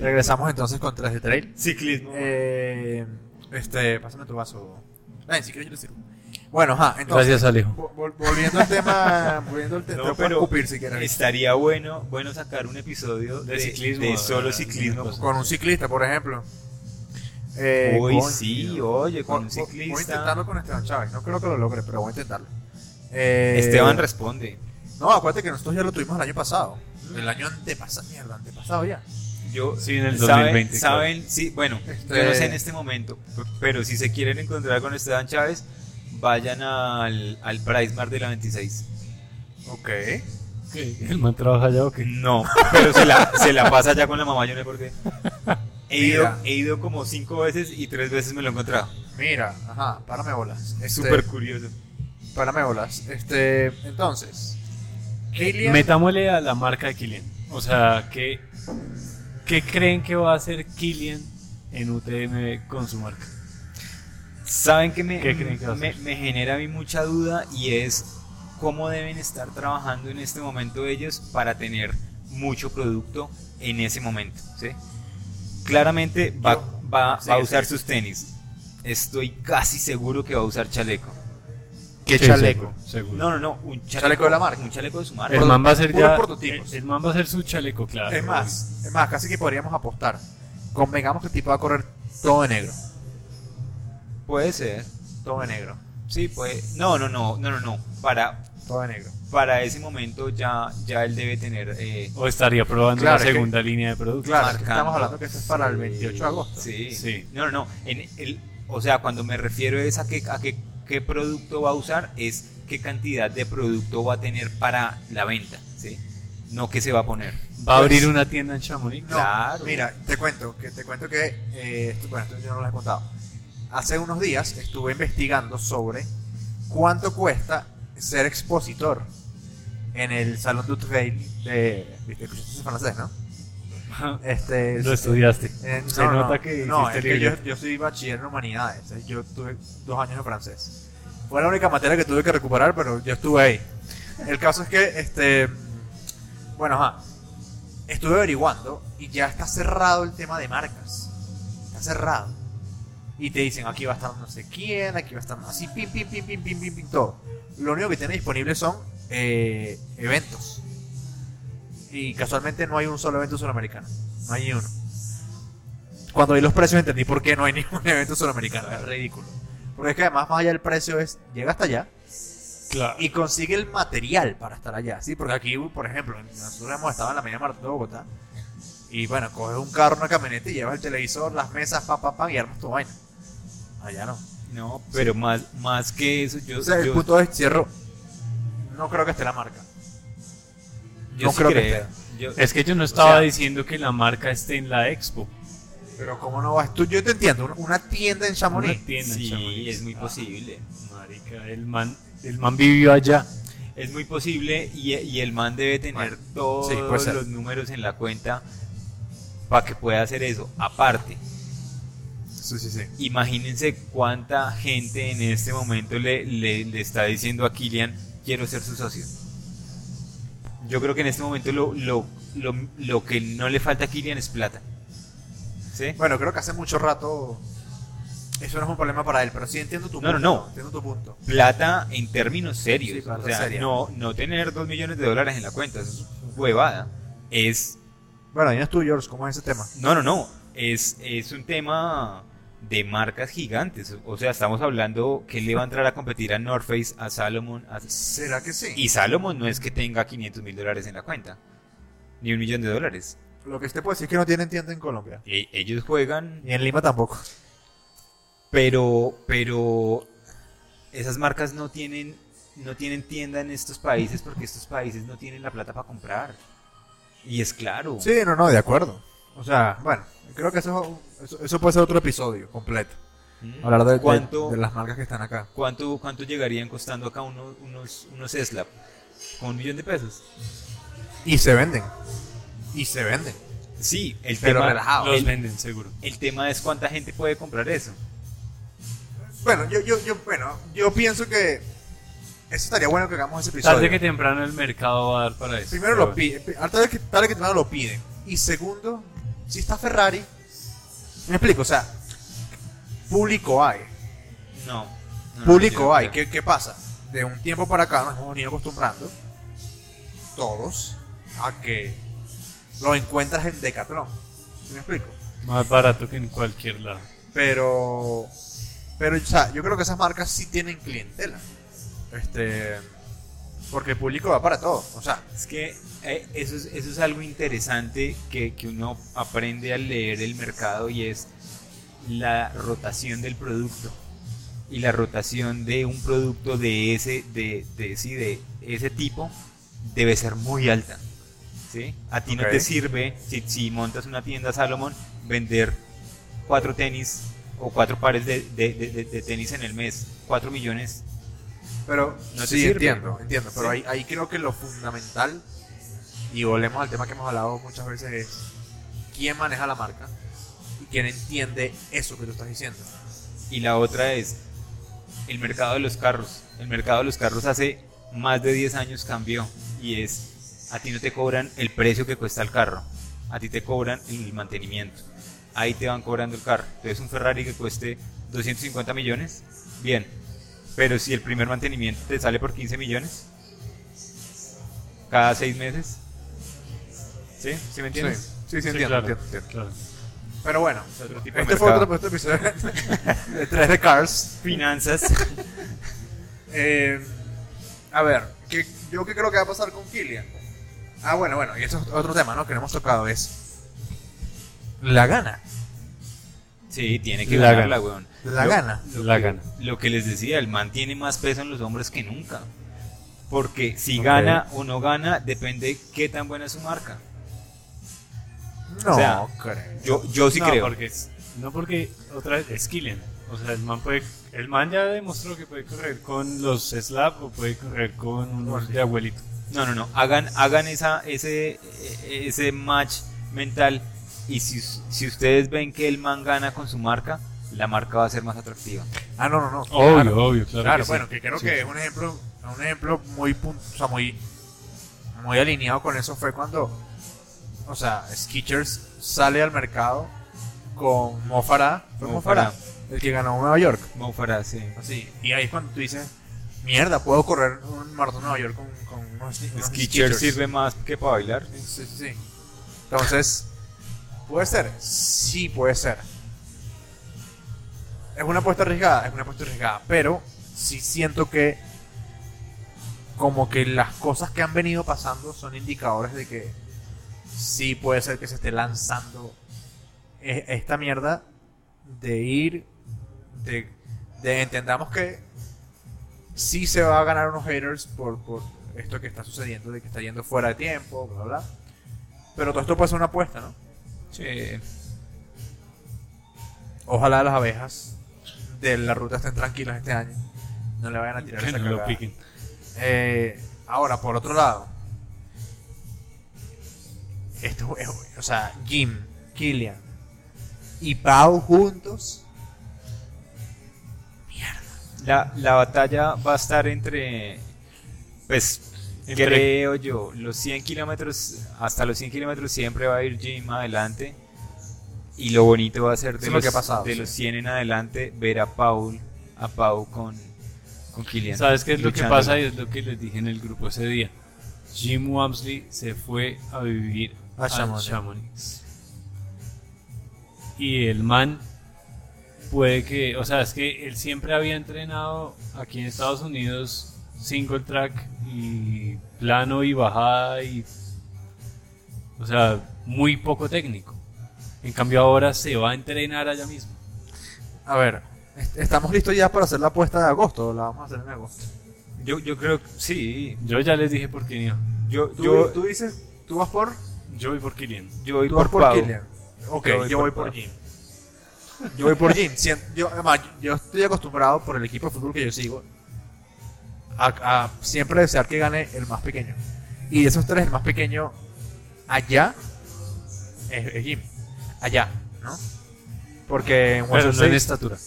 Regresamos entonces con 3 de trail. Ciclismo. Eh, este, pásame tu vaso. Ay, si quieres yo te sirvo. Bueno, ajá, entonces. Gracias, Alejo. vo- vol- volviendo al tema, (laughs) volviendo al tema, No, pero escupir si quieres. estaría bueno, bueno sacar un episodio De de, ciclismo, de solo ah, ciclismo. Con un ciclista, por ejemplo. Eh, Uy, sí, oye, con Voy- un voy- Voy a ciclista. intentarlo con Esteban Chávez. No creo que lo logre, pero voy a intentarlo. Eh, Esteban responde. No, acuérdate que nosotros ya lo tuvimos el año pasado. El año antepasado, mierda, antepasado ya. Yo, Sí, en el ¿saben- 2020, claro. Saben, sí, bueno, Este- yo no sé en este momento, pero si se quieren encontrar con Esteban Chávez, vayan al, al Price Mart de la 26. Ok. ¿El man trabaja allá o qué? No, pero se la, se la pasa ya con la mamá, yo no sé por qué. He ido, he ido como cinco veces y tres veces me lo he encontrado. Mira, ajá, párame bolas. Es Este, súper curioso. Párame bolas. Este, entonces. Kylian. Metámosle a la marca de Killian. O sea, ¿qué, ¿qué creen que va a hacer Killian en UTM con su marca? ¿Saben que me, ¿Qué creen que va a me, hacer? me genera a mí mucha duda y es cómo deben estar trabajando en este momento ellos para tener mucho producto en ese momento? ¿sí? Claramente va, va, Sí, va a usar sí. sus tenis. Estoy casi seguro que va a usar chaleco. ¿Qué Sí, chaleco? seguro, seguro. No, no, no. Un chaleco, ¿Chaleco de la marca? Un chaleco de su marca. el man va a ser ya. prototipos. El, el man va a ser su chaleco, claro. Es más, es más, casi que podríamos apostar. Convengamos que el tipo va a correr todo de negro. Puede ser. Todo de negro. Sí, puede. No, no, no, no, no, no. Para, Todo de negro. para ese momento ya, ya él debe tener. eh, O estaría probando Claro, la que- segunda línea de producto. Claro, es que marcando. estamos hablando que esto es para el 28 de agosto. Sí. Sí. No, no, no. En el, o sea, cuando me refiero es a, que, a que, qué producto va a usar, es qué cantidad de producto va a tener para la venta, ¿sí? No qué se va a poner. Va a abrir una tienda en Chamonix. No, Claro. mira, te cuento que te cuento que eh, esto- bueno, esto yo no lo he contado. Hace unos días estuve investigando sobre cuánto cuesta ser expositor en el Salón du Trail de ¿viste? escuchaste ese francés, ¿no? Este Lo estudiaste. eh, Se no, nota no, que no, es que yo, yo soy bachiller en humanidades, eh, yo tuve dos años de francés. Fue la única materia que tuve que recuperar, pero yo estuve ahí. El caso es que, este, bueno, ajá, estuve averiguando y ya está cerrado el tema de marcas. Está cerrado. Y te dicen, aquí va a estar no sé quién, aquí va a estar así, pim, pim, pim, pim, pim, pim, pim, todo. Lo único que tiene disponible son eh, eventos. Y casualmente no hay un solo evento suramericano. No hay ni uno. Cuando vi los precios entendí por qué no hay (laughs) ningún evento suramericano. Es ridículo. Porque es que además más allá del precio es, llega hasta allá Claro. y consigue el material para estar allá. ¿sí? Porque aquí, por ejemplo, nosotros hemos estado en la media maratón de Bogotá. Y bueno, coges un carro, una camioneta y llevas el televisor, las mesas, pa, pa, pa, y armas tu vaina. Allá no. No, pero más, más que eso, yo, O sea, el punto es, cierro, no creo que esté la marca. yo no sí creo que. Yo- Es que yo no estaba sea- diciendo que la marca esté en la expo. Pero ¿cómo no vas tú? Yo te entiendo, una- tienda en Chamonix. Una tienda en sí, Chamonix. es muy Ah, posible. marica, el man, el man vivió allá. Es muy posible y, y el man debe tener todos sí, los números en la cuenta para que pueda hacer eso. Aparte, Sí, sí, sí. imagínense cuánta gente en este momento le, le- le está diciendo a Kilian, quiero ser su socio. Yo creo que en este momento lo, lo, lo, lo que no le falta a Kilian es plata. ¿Sí? Bueno, creo que hace mucho rato eso no es un problema para él, pero sí entiendo tu No, no, punto. no. Entiendo tu punto. Plata en términos serios. Sí, o sea, seria. no, no tener dos millones de dólares en la cuenta, eso es huevada. Es Bueno, dinos tú, George, ¿cómo es ese tema? No, no, no. Es, es un tema de marcas gigantes. O sea, estamos hablando que le va a entrar a competir a North Face, a Salomon. a- ¿Será que sí? Y Salomon no es que tenga 500 mil dólares en la cuenta, ni un millón de dólares. Lo que usted puede decir es que no tienen tienda en Colombia. E- ellos juegan, Ni en Lima tampoco. pero, pero esas marcas no tienen, no tienen tienda en estos países porque estos países no tienen la plata para comprar. Y es claro. Sí, no, no, de acuerdo. O sea, bueno, creo que eso, eso, eso puede ser otro episodio completo. Mm. Hablar de, de- ¿Cuánto, de las marcas que están acá. ¿Cuánto, cuánto llegarían costando acá unos, unos, unos Slap? ¿Con un millón de pesos? Y se venden. Y se venden. Sí, el Pero tema, relajado. Los el, venden, seguro. el tema es cuánta gente puede comprar eso. Bueno, yo, yo, yo, bueno, yo pienso que eso estaría bueno que hagamos ese episodio. Tarde que temprano el mercado va a dar para eso. Primero lo piden, tarde que, tarde que temprano lo piden. Y segundo, si está Ferrari, me explico, o sea, público hay. No. no, público no, hay. ¿Qué, ¿Qué pasa? De un tiempo para acá nos hemos venido acostumbrando, todos, a que lo encuentras en Decathlon. ¿Sí me explico? Más barato que en cualquier lado. Pero, pero, o sea, yo creo que esas marcas sí tienen clientela. Este, porque el público va para todo. O sea, Es que eh, eso, es, eso es algo interesante que, que uno aprende al leer el mercado y es la rotación del producto. Y la rotación de un producto de ese, de, de, sí, de ese tipo debe ser muy alta. ¿Sí? A ti no te sirve, si, si montas una tienda Salomon, vender cuatro tenis o cuatro pares de, de- de- tenis en el mes, cuatro millones. Pero No te sí, sirve. entiendo, entiendo. Pero Sí. ahí, ahí creo que lo fundamental, y volvemos al tema que hemos hablado muchas veces, es quién maneja la marca y quién entiende eso que tú estás diciendo. Y la otra es el mercado de los carros. El mercado de los carros hace más de 10 años cambió y es a ti no te cobran el precio que cuesta el carro, a ti te cobran el mantenimiento. Ahí te van cobrando el carro. Entonces un Ferrari que cueste 250 millones, bien. Pero si el primer mantenimiento te sale por 15 millones cada 6 meses, ¿sí? ¿Sí me entiendes? Sí, sí, Sí, entiendo, claro, entiendo, entiendo. claro. Pero bueno, Es otro tipo de este fue mercado. otro, otro episodio (laughs) de 3 de Cars. Finanzas. (laughs) Eh, a ver, ¿qué, yo qué creo que va a pasar con Killian. Ah, bueno, bueno, y eso es otro tema, ¿no? Que no hemos tocado es la gana. Sí, tiene que La ganarla, gana. weón. La Lo- gana. Lo La que, gana. Lo que les decía, el man tiene más peso en los hombros que nunca. Porque si gana o no gana, depende qué tan buena es su marca. No, O sea, creo. Yo, yo sí no, creo. Porque, es- no porque otra vez es Killian. O sea, el man, puede, el man ya demostró que puede correr con los slap o puede correr con unos de abuelito. No, no, no. Hagan, hagan esa, ese, eh, ese match mental. Y si, si ustedes ven que el man gana con su marca, la marca va a ser más atractiva. Ah, no, no, no. Obvio, claro. obvio, claro. Claro, que sí. bueno, que creo Sí. que un ejemplo, un ejemplo muy, pun- o sea, muy, muy alineado con eso fue cuando, o sea, Skechers sale al mercado con Mo Farah, ¿fue Mo Mo Farah? Farah. el que ganó Nueva York, Mo Farah, sí. así, y ahí es cuando tú dices, mierda, puedo correr un maratón en Nueva York con, con unos, unos Skechers sirve más que para bailar. Sí, sí, sí. Entonces, ¿puede ser? Sí, puede ser. Es una apuesta arriesgada, es una apuesta arriesgada, pero sí siento que como que las cosas que han venido pasando son indicadores de que sí puede ser que se esté lanzando e- esta mierda de ir, de, de entendamos que sí se va a ganar unos haters por, por esto que está sucediendo, de que está yendo fuera de tiempo, bla, bla. Pero todo esto puede ser una apuesta, ¿no? Sí. Ojalá las abejas de la ruta estén tranquilas este año. No le vayan a tirar esa no. Eh, ahora, por otro lado, esto es, o sea, Jim, Killian y Pau juntos. La, la batalla va a estar entre, pues, Entre- creo yo, los 100 kilómetros, hasta los 100 kilómetros siempre va a ir Jim adelante. Y lo bonito va a ser de, es lo los, que ha pasado, de sí. los 100 en adelante ver a Paul, a Pau con, con Kilian. ¿Sabes qué es lo que luchando. pasa? Y es lo que les dije en el grupo ese día. Jim Wamsley se fue a vivir A a Chamonix. Chamonix. Y el man puede que, o sea, es que él siempre había entrenado aquí en Estados Unidos single track y plano y bajada y, o sea, muy poco técnico. En cambio ahora se va a entrenar allá mismo. A ver, est- estamos listos ya para hacer la apuesta de agosto. La vamos a hacer en agosto. Yo, yo creo que sí. Yo ya les dije por Kilian. Yo, ¿Tú, yo, tú dices, tú vas por, Yo voy por Kilian. yo voy tú por, vas por Pau. Killian. Ok, Yo voy yo por voy por. Jim. Yo voy por Jim. Yo, además, yo estoy acostumbrado por el equipo de fútbol que yo sigo a, a siempre desear que gane el más pequeño. Y de esos tres, el más pequeño allá es, es Jim. Allá, ¿no? Porque en Pero no en estatura. (laughs)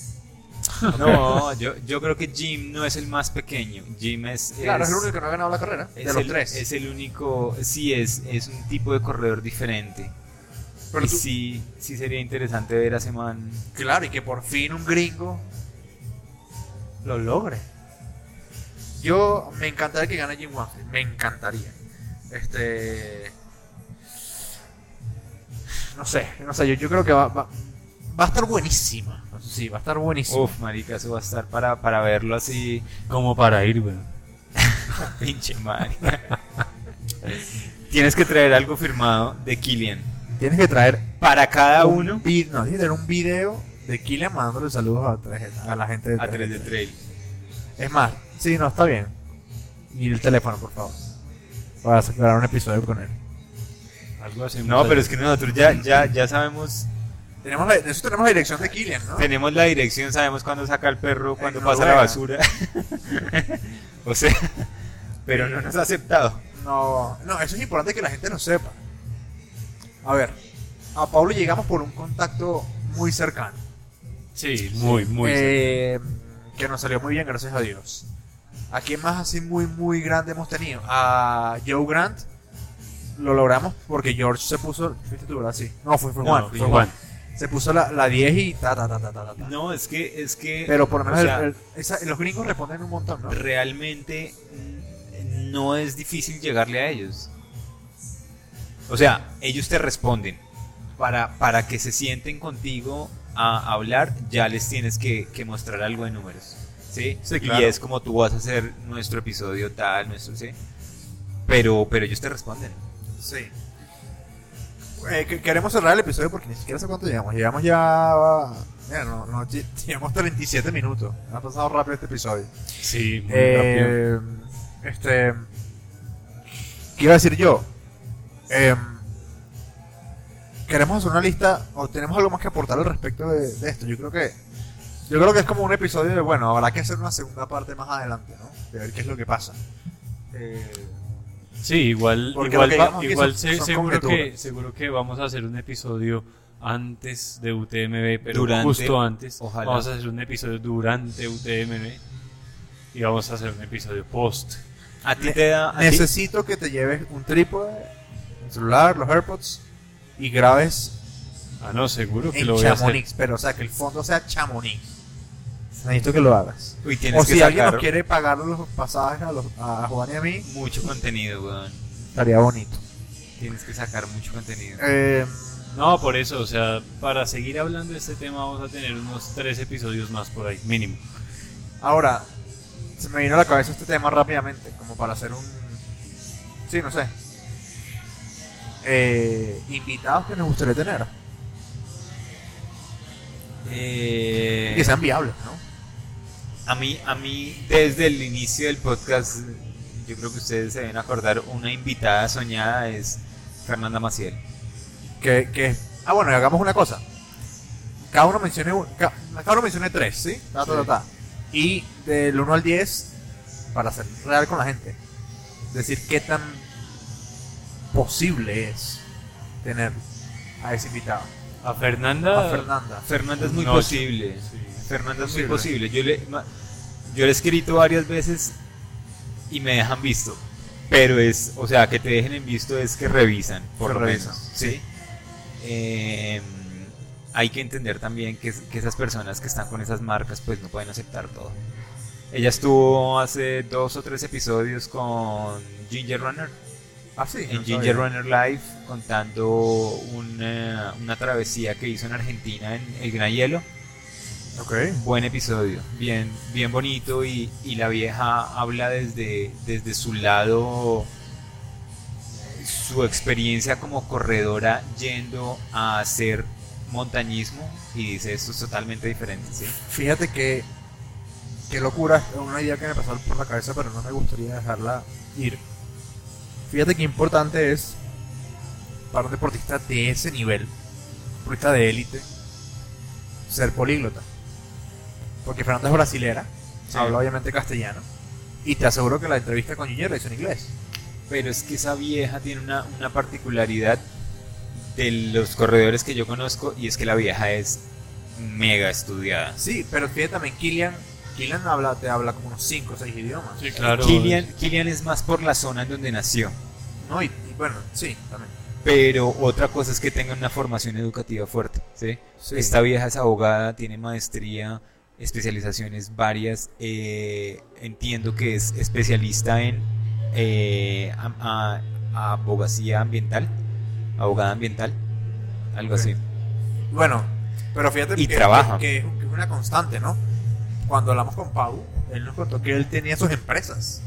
No, yo, yo creo que Jim no es el más pequeño. Jim es. Claro, es es- el único que no ha ganado la carrera. es de los el, tres. Es el único. Sí, es, es un tipo de corredor diferente. Pero y tú- sí, sí sería interesante ver a ese man. Claro, y que por fin un gringo lo logre. Yo me encantaría que gane Jim Waffle, me encantaría. Este. No sé, no sé, yo, yo creo que va, va, va a estar buenísima. Sí, va a estar buenísima. Uf, marica, eso va a estar para, para verlo así. Como para ir, weón. (laughs) Pinche marica. Tienes que traer algo firmado de Killian. Tienes que traer Para cada un uno vi- no, tienes que tener un video de Killian mandándole saludos a, la gente de a 3 3 de trail. Es más, sí, no, está bien. Y el teléfono, por favor. Para grabar un episodio con él. Algo así. No, pero es que nosotros ya, ya, ya sabemos, Tenemos la, de eso tenemos la dirección de Killian, ¿no? tenemos la dirección, sabemos cuándo saca el perro, cuándo pasa la basura. (laughs) o sea, (laughs) pero no nos ha aceptado. No, no, eso es importante que la gente lo sepa. A ver, a Pablo llegamos por un contacto muy cercano. Sí, muy, muy. Eh, que nos salió muy bien, gracias a Dios. ¿A quién más así muy, muy grande hemos tenido? A Joe Grant. Lo logramos porque George se puso. ¿Fuiste tú, verdad? Sí. No, fue, fue No, Juan. fue fue Juan. Juan. Se puso la, la 10 y ta, ta, ta, ta, ta, ta, ta. No, es que, es que. Pero por lo menos o el- sea, el- esa- los gringos responden un montón, ¿no? realmente mm, no es difícil llegarle a ellos. O sea, ellos te responden. Para, para que se sienten contigo a hablar, ya les tienes que, que mostrar algo de números. ¿sí? Sí, Y claro. es como tú vas a hacer nuestro episodio tal, nuestro, ¿sí? Pero, pero ellos te responden. Sí. Eh, que- queremos cerrar el episodio porque ni siquiera sé cuánto llevamos. Llevamos ya. Mira, no, no, lle- (laughs) llevamos 37 minutos. Ha pasado rápido este episodio. Sí, muy rápido. Eh, este. ¿Qué iba a decir yo? Em, queremos hacer una lista o tenemos algo más que aportar al respecto de, de esto. Yo creo que. Yo creo que es como un episodio de, bueno, habrá que hacer una segunda parte más adelante, ¿no? De ver qué es lo que pasa. Eh, Sí, igual, igual, va- igual son- se- son seguro, que, seguro que vamos a hacer un episodio antes de UTMB, pero Durante, justo antes. ojalá. Vamos a hacer un episodio durante UTMB y vamos a hacer un episodio post. A ti te da. a ti- Necesito que te lleves un trípode, celular, los AirPods y grabes Ah, no, seguro que en lo voy a hacer. Chamonix, pero o sea que el fondo sea Chamonix. Necesito que lo hagas. Uy, tienes O que si alguien nos quiere pagar los pasajes a, los, a Juan y a mí, mucho contenido, weón. estaría bonito. Tienes que sacar mucho contenido. Eh, No, por eso, o sea, para seguir hablando de este tema vamos a tener unos tres episodios más por ahí, mínimo. ahora, se me vino a la cabeza este tema rápidamente, como para hacer un... Sí, no sé. Eh, invitados que nos gustaría tener. Eh, que sean viables, ¿no? A mí, a mí, desde el inicio del podcast, yo creo que ustedes se deben acordar, una invitada soñada es Fernanda Maciel. Que, que, ah, bueno, y hagamos una cosa. Cada uno mencione, un- ca- cada uno mencione tres, ¿sí? Ta, ta, ta, ta. Y del 1 al 10, para ser real con la gente, decir qué tan posible es tener a ese invitado. A Fernanda. A Fernanda. Fernanda es muy No, posible. sí. Fernanda es muy Posible. posible. Yo le, yo le he escrito varias veces y me dejan visto. Pero es, o sea, que te dejen en visto es que revisan, por lo revisan, menos. sí. ¿sí? Eh, hay que entender también que, que esas personas que están con esas marcas pues no pueden aceptar todo. Ella estuvo hace dos o tres episodios con Ginger Runner Ah, sí. en no Ginger sabía. Runner Live contando una, una travesía que hizo en Argentina en el Gran Hielo. Ok. Buen episodio, bien, bien bonito y, y la vieja habla desde, desde su lado, su experiencia como corredora yendo a hacer montañismo y dice esto es totalmente diferente, ¿sí? Fíjate que. Qué locura, es una idea que me pasó por la cabeza, pero no me gustaría dejarla ir. Fíjate qué importante es para un deportista de ese nivel, deportista de élite, ser políglota. Porque Fernanda es brasilera, Sí. habla obviamente castellano, y te aseguro que la entrevista con Ginger la hizo en inglés. pero es que esa vieja tiene una, una particularidad de los corredores que yo conozco y es que la vieja es mega estudiada. Sí, pero fíjate también, Killian, Killian habla, te habla como unos 5 o 6 idiomas. Sí, claro. Killian, Killian es más por la zona en donde nació. ¿No? Y, y bueno, sí, también. Pero otra cosa es que tenga una formación educativa fuerte. ¿sí? Sí. Esta vieja es abogada, tiene maestría, especializaciones varias. eh, entiendo que es especialista en eh, a- a- abogacía ambiental, abogada ambiental, algo así. Bueno, pero fíjate Y que, trabaja. que- que es una constante, ¿no? Cuando hablamos con Pau, él nos contó que él tenía sus empresas.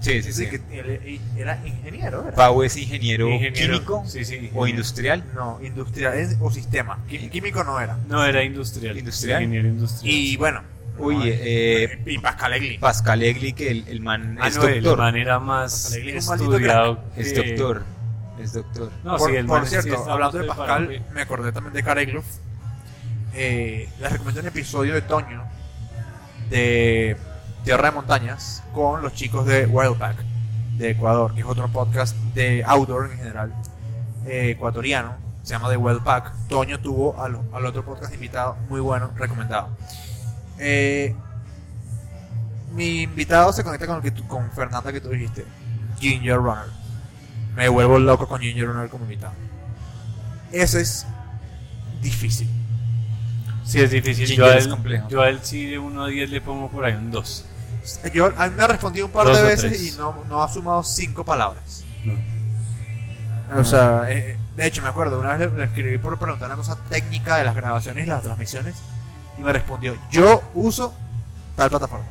Sí, sí, Dice sí. que él era ingeniero, ¿era? Pau es ingeniero, Ingeniero. químico Sí, sí, o industrial. No, industrial es- o sistema. Quí- Químico no era. No, era industrial. ¿Industrial? Ingeniero industrial. Y bueno. Uy, no, eh, y Pascal Egli. Pascal Egli, que el, el man Ah, es no, el doctor. man era más es estudiado. Es doctor. Es doctor. No, por sí, el por man sí cierto, hablando de Pascal, me acordé también de Kareglov. Eh, les recomiendo un episodio de Toño de Tierra de Montañas con los chicos de Wildpack de Ecuador, que es otro podcast de outdoor en general eh, ecuatoriano. Se llama The Wildpack. Toño tuvo al, al otro podcast invitado, muy bueno, recomendado. Eh, mi invitado se conecta con, el que tú- con Fernanda que tú dijiste, Ginger Runner. Me vuelvo loco con Ginger Runner como invitado. Ese es difícil. Sí, es difícil. Ginger Yo a, es él, complejo. yo a él sí de 1 a 10 le pongo por ahí un 2. Yo, a mí me ha respondido un par Dos de veces y no, no ha sumado cinco palabras. O sea, eh, de hecho me acuerdo, una vez le, le escribí por preguntar una cosa técnica de las grabaciones y las transmisiones y me respondió, yo uso tal plataforma.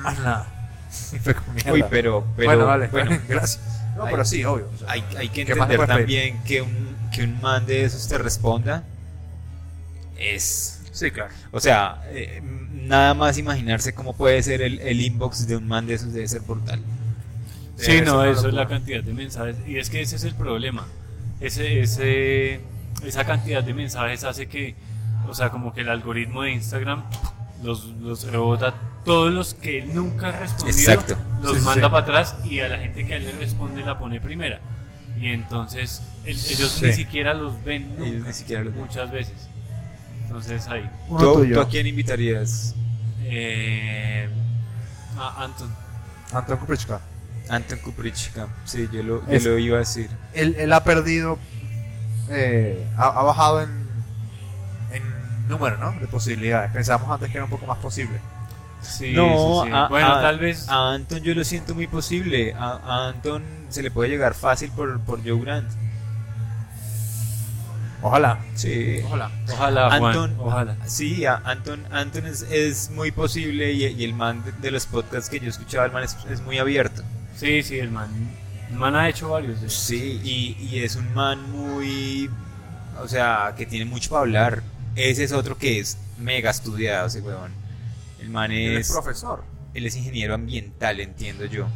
Más nada. (laughs) Y fue mierda. Uy, pero, pero bueno, vale, bueno, (laughs) gracias. No, Hay- pero sí, obvio. o sea, hay, hay que ¿Qué más le entender también que un, que un man de esos te responda es... sí, claro. O sea, eh, nada más imaginarse cómo puede ser el, el inbox de un man de esos debe ser brutal. Sí, no, eso es la cantidad de mensajes. Y es que ese es el problema. Ese, ese, esa cantidad de mensajes hace que, o sea, como que el algoritmo de Instagram los, los rebota. Todos los que él nunca ha respondido, Exacto. los Sí, manda sí. para atrás y a la gente que a él le responde la pone primera. Y entonces el- ellos Sí. ni siquiera los ven Ellos nunca, ni siquiera los ven. muchas veces. Entonces ahí. ¿Tú, a quién invitarías? Eh, a Anton. Anton Kuprichka. Anton Kuprichka. Sí, yo lo, yo Es- lo iba a decir. Él, él ha perdido, eh, ha, ha bajado en, en número, ¿no? De posibilidades. Pensábamos antes que era un poco más posible. Sí, No, sí, sí. a- bueno, a- tal vez. A Anton yo lo siento muy posible. A, a Anton se le puede llegar fácil por, por Joe Grant. Ojalá, Sí. ojalá. Ojalá, Juan, Anton, ojalá. Sí, Anton, Anton es, es muy posible y, y el man de, de los podcasts que yo escuchaba, el man es, es muy abierto. Sí, sí, el man, el man ha hecho varios. Sí, y, y es un man muy, o sea, que tiene mucho para hablar. Ese es otro que es mega estudiado, ese huevón. El man Él es es, profesor. él es ingeniero ambiental, entiendo yo.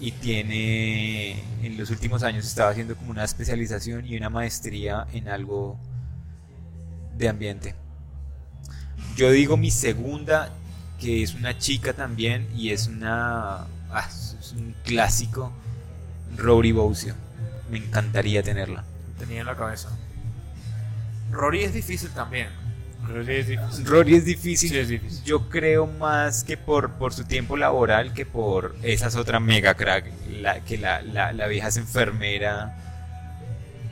Y tiene, en los últimos años estaba haciendo como una especialización y una maestría en algo de ambiente. Yo digo mi segunda, que es una chica también y es una, ah, es un clásico, Rory Boucio. Me encantaría tenerla. Tenía en la cabeza. Rory es difícil también. Es difícil. Rory es difícil. Sí, es difícil. Yo creo más que por, por su tiempo laboral que por esa es otra mega crack. La, que la, la, la vieja es enfermera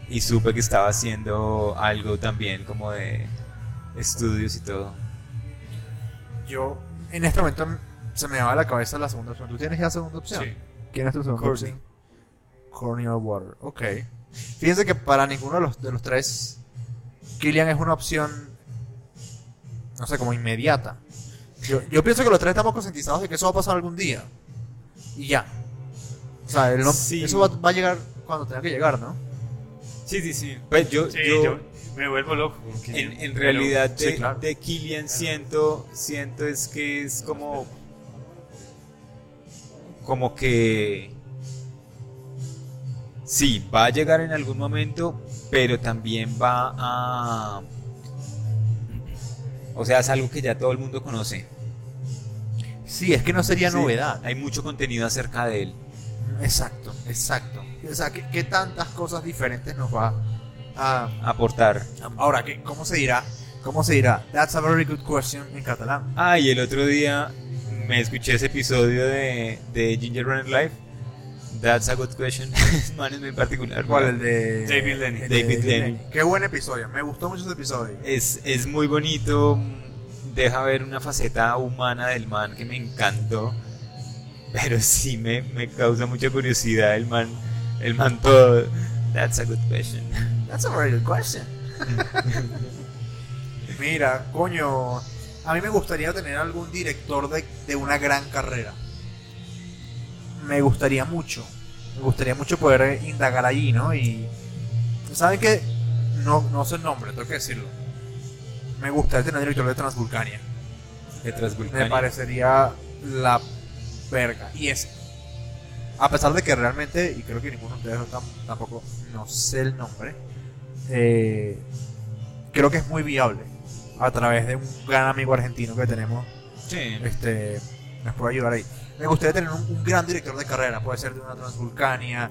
y supe que estaba haciendo algo también como de estudios y todo. Yo, en este momento, se me va a la cabeza la segunda opción. ¿Tú tienes ya segunda opción? Sí. ¿Quién es tu segunda Courtney. opción? Corneal Water. Ok. Fíjense que para ninguno de los, de los tres, Killian es una opción, no sé, como inmediata. Yo, yo pienso que los tres estamos concientizados de que eso va a pasar algún día. Y ya. O sea, él no- Sí. eso va, va a llegar cuando tenga que llegar, ¿no? Sí, sí, sí. Pues yo, Sí, yo, yo me vuelvo loco. porque- en, en pero- realidad sí, de, claro. de Killian siento, siento es que es como como que sí, va a llegar en algún momento, pero también va a o sea, es algo que ya todo el mundo conoce. Sí, es que no sería Sí, novedad. Hay mucho contenido acerca de él. Exacto, exacto. O sea, ¿qué, qué tantas cosas diferentes nos va a... Aportar. Ahora, ¿qué, ¿cómo se dirá? ¿Cómo se dirá? That's a very good question en catalán. Ah, y el otro día me escuché ese episodio de, de Ginger Runner Life. That's a good question. (laughs) Man, en particular. ¿Cuál? El de... David Lenny. David Lenny. Qué buen episodio. Me gustó mucho ese episodio. Es, es muy bonito. Deja ver una faceta humana del man que me encantó. Pero sí me, me causa mucha curiosidad el man. El man todo. That's a good question. That's a very good question. (laughs) Mira, coño, a mí me gustaría tener algún director de, de una gran carrera. Me gustaría mucho. Me gustaría mucho poder indagar allí, ¿no? Y. ¿Saben qué? No, no sé el nombre, tengo que decirlo. Me gustaría tener director de Transvulcania. De Me Transvulcania. parecería la verga. Y es. A pesar de que realmente, y creo que ninguno de ustedes tam- tampoco, no sé el nombre, eh, creo que es muy viable. A través de un gran amigo argentino que tenemos, Sí. este, nos puede ayudar ahí. Me gustaría tener un, un gran director de carrera, puede ser de una Transvulcania,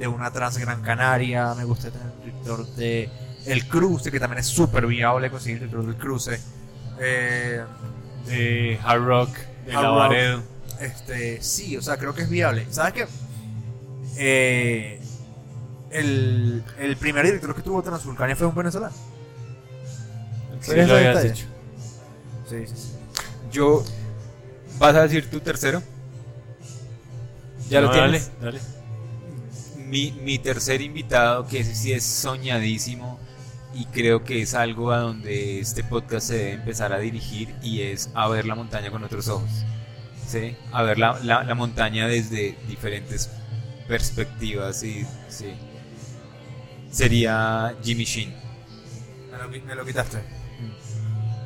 de una Transgran Canaria, me gustaría tener un director de El Cruce, que también es súper viable conseguir el director del Cruce. Eh, De Hard Rock, de Hard Rock. Lavaredo. Este, sí, o sea, creo que es viable. ¿Sabes qué? Eh, el, el primer director que tuvo Transvulcania fue un venezolano. Sí, ¿Sabías lo habías dicho. Sí, sí, sí. Yo. ¿Vas a decir tu tercero? ¿Ya lo tienes? Dale, dale. Mi, mi tercer invitado, que ese sí es soñadísimo y creo que es algo a donde este podcast se debe empezar a dirigir y es a ver la montaña con otros ojos. ¿sí? A ver la, la- la montaña desde diferentes perspectivas y sí. Sería Jimmy Sheen. Me lo, qui- me lo quitaste.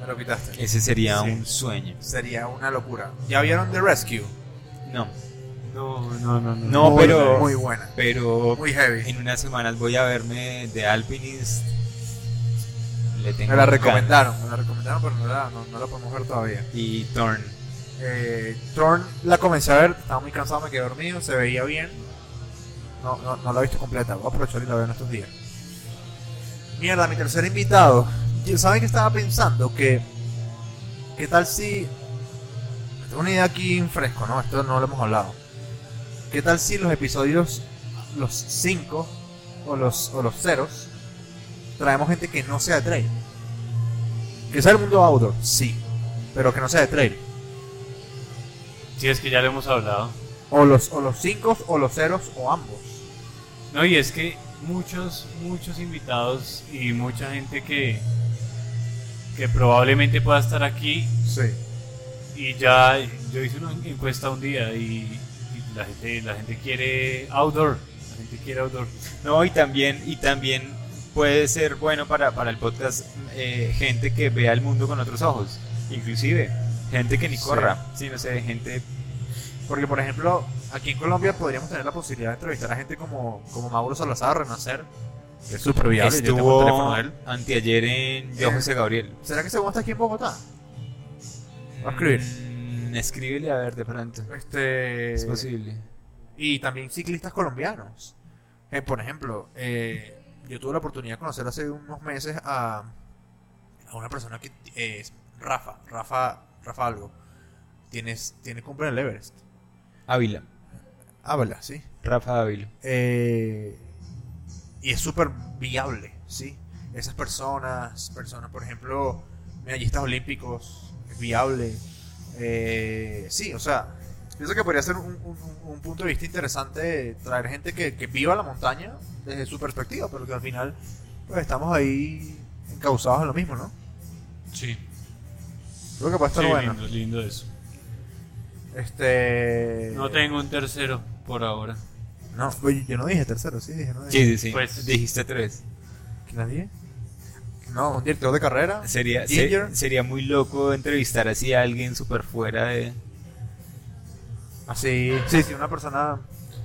Me lo quitaste. Ese sería Sí. un sueño. Sería una locura. ¿Ya vieron The Rescue? No, No, no, no, no. No, Muy- pero- Muy buena. pero Muy heavy. en unas semanas voy a verme The Alpinist. Le tengo Me la ganas. recomendaron, me la recomendaron, pero no la, no, no la podemos ver todavía. Y Thorn. Eh, Thorn la comencé a ver, estaba muy cansado, me quedé dormido, se veía bien. No, no, no la he visto completa, voy a aprovechar y la veo en estos días. Mierda, mi tercer invitado. Yo- ¿Saben que estaba pensando? Que. ¿Qué tal si. Tengo una idea aquí en fresco, ¿no? Esto no lo hemos hablado. ¿Qué tal si los episodios, los 5 o los, o los ceros, traemos gente que no sea de trail? Que sea el mundo outdoor, sí, pero que no sea de trail. Sí, es que ya lo hemos hablado. O los, o los 5 o los ceros o ambos. No, y es que muchos, muchos invitados y mucha gente que, que probablemente pueda estar aquí Sí. y ya yo hice una encuesta un día y la gente la gente quiere outdoor, la gente quiere outdoor. No, y también, y también puede ser bueno para, para el podcast eh, gente que vea el mundo con otros ojos. Inclusive, gente que ni Sí. corra. Sí, no sé, gente... Porque, por ejemplo, aquí en Colombia podríamos tener la posibilidad de entrevistar a gente como, como Mauro Salazar, Renacer, que es súper viable. Yo tengo el Estuvo teléfono de él. anteayer en Eh. José Gabriel. ¿Será que se está aquí en Bogotá? Va a escribir. Escríbele a ver de pronto. Este, Es posible. Y también ciclistas colombianos. Eh, por ejemplo, eh, yo tuve la oportunidad de conocer hace unos meses a, a una persona que eh, es Rafa, Rafa, Rafa algo. Tienes, tiene cumple en el Everest. Ávila. Habla, sí. Rafa Ávila. Eh, y es súper viable, ¿sí? Esas personas, personas, por ejemplo, medallistas olímpicos, es viable. Eh, sí, o sea, pienso que podría ser un, un- un punto de vista interesante traer gente que, que viva la montaña desde su perspectiva, pero que al final pues estamos ahí encausados en lo mismo, ¿no? Sí, Creo que puede estar sí, bueno. lindo, lindo eso. Este. No tengo un tercero por ahora. No, yo no dije tercero, sí, dije, no dije. Sí, sí, sí. Pues- Dijiste tres. ¿Quién la dije? No, un director de carrera. Sería, se- sería muy loco entrevistar así a alguien súper fuera de... Así, sí, sí, una persona.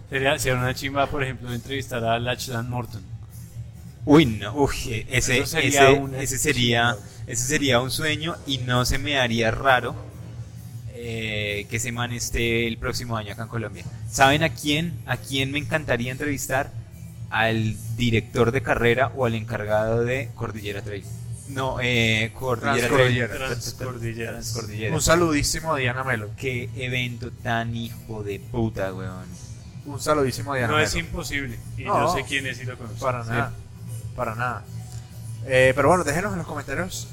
Sería, sería una chimba, por ejemplo, entrevistar a Lachlan Morton. Uy, no, uy, ese, Eso sería ese, ese sería, ese sería un sueño y no se me haría raro eh, que ese man esté el próximo año acá en Colombia. ¿Saben a quién? ¿A quién me encantaría entrevistar? Al director de carrera o al encargado de Cordillera Trail. No, eh, Cordillera Trail. Transcordillera. Transcordillera. Transcordillera. Un saludísimo a Diana Melo. Qué evento tan hijo de puta, weón. Un saludísimo a Diana No Melo. es imposible. Y No. yo sé quién es y lo conozco. Para Sí. nada. Para nada. Eh, pero bueno, déjenos en los comentarios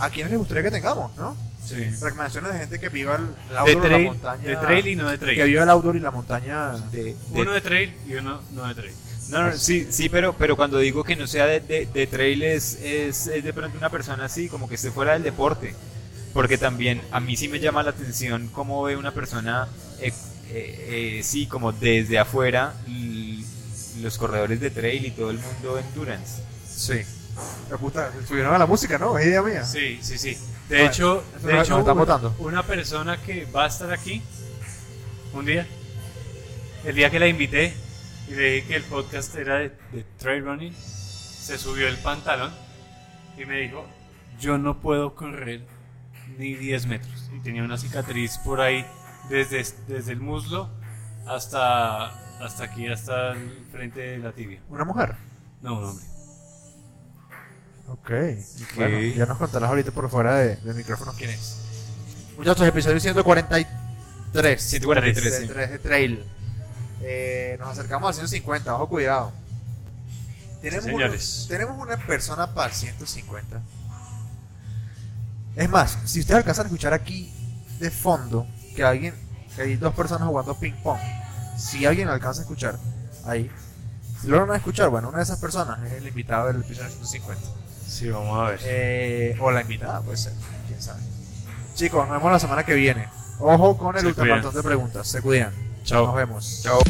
a quiénes les gustaría que tengamos, ¿no? Sí. Recomendaciones de gente que viva el, outdoor, la trail, montaña. de trail y no de Que trail. viva el outdoor y la montaña. De- de- Uno de trail y uno no de trail. No, no, sí, sí, pero, pero cuando digo que no sea de, de, de trail es, es, es de pronto una persona así, como que esté fuera del deporte. Porque también a mí sí me llama la atención cómo ve una persona, eh, eh, eh, sí, como desde afuera, los corredores de trail y todo el mundo endurance. Sí. Me gusta. Subieron a la música, ¿no? Es idea mía. Sí, sí, sí. De Bueno, hecho, de nos- hecho una, votando. una persona que va a estar aquí un día, el día que la invité y le dije que el podcast era de, de trail running, se subió el pantalón y me dijo, yo no puedo correr ni 10 metros. Y tenía una cicatriz por ahí desde, desde el muslo hasta, hasta aquí, hasta el frente de la tibia. Una mujer. No, un hombre. Ok. Bueno, ya nos contarás ahorita por fuera de, del micrófono quién es. Muchachos, episodio 143. 143, de, sí. de- de trail. Eh, nos acercamos al 150, ojo cuidado. Tenemos, Sí, tenemos una persona para el 150. Es más, si ustedes alcanzan a escuchar aquí de fondo que alguien, que hay dos personas jugando ping pong, si alguien alcanza a escuchar ahí, si logran escuchar, bueno, una de esas personas es el invitado del episodio 150. Sí, vamos a ver. Eh, o la invitada, puede ser, quién sabe. Chicos, nos vemos la semana que viene. Ojo con el Se ultramaratón de preguntas. Se cuidan. Chao. Nos vemos. Chao.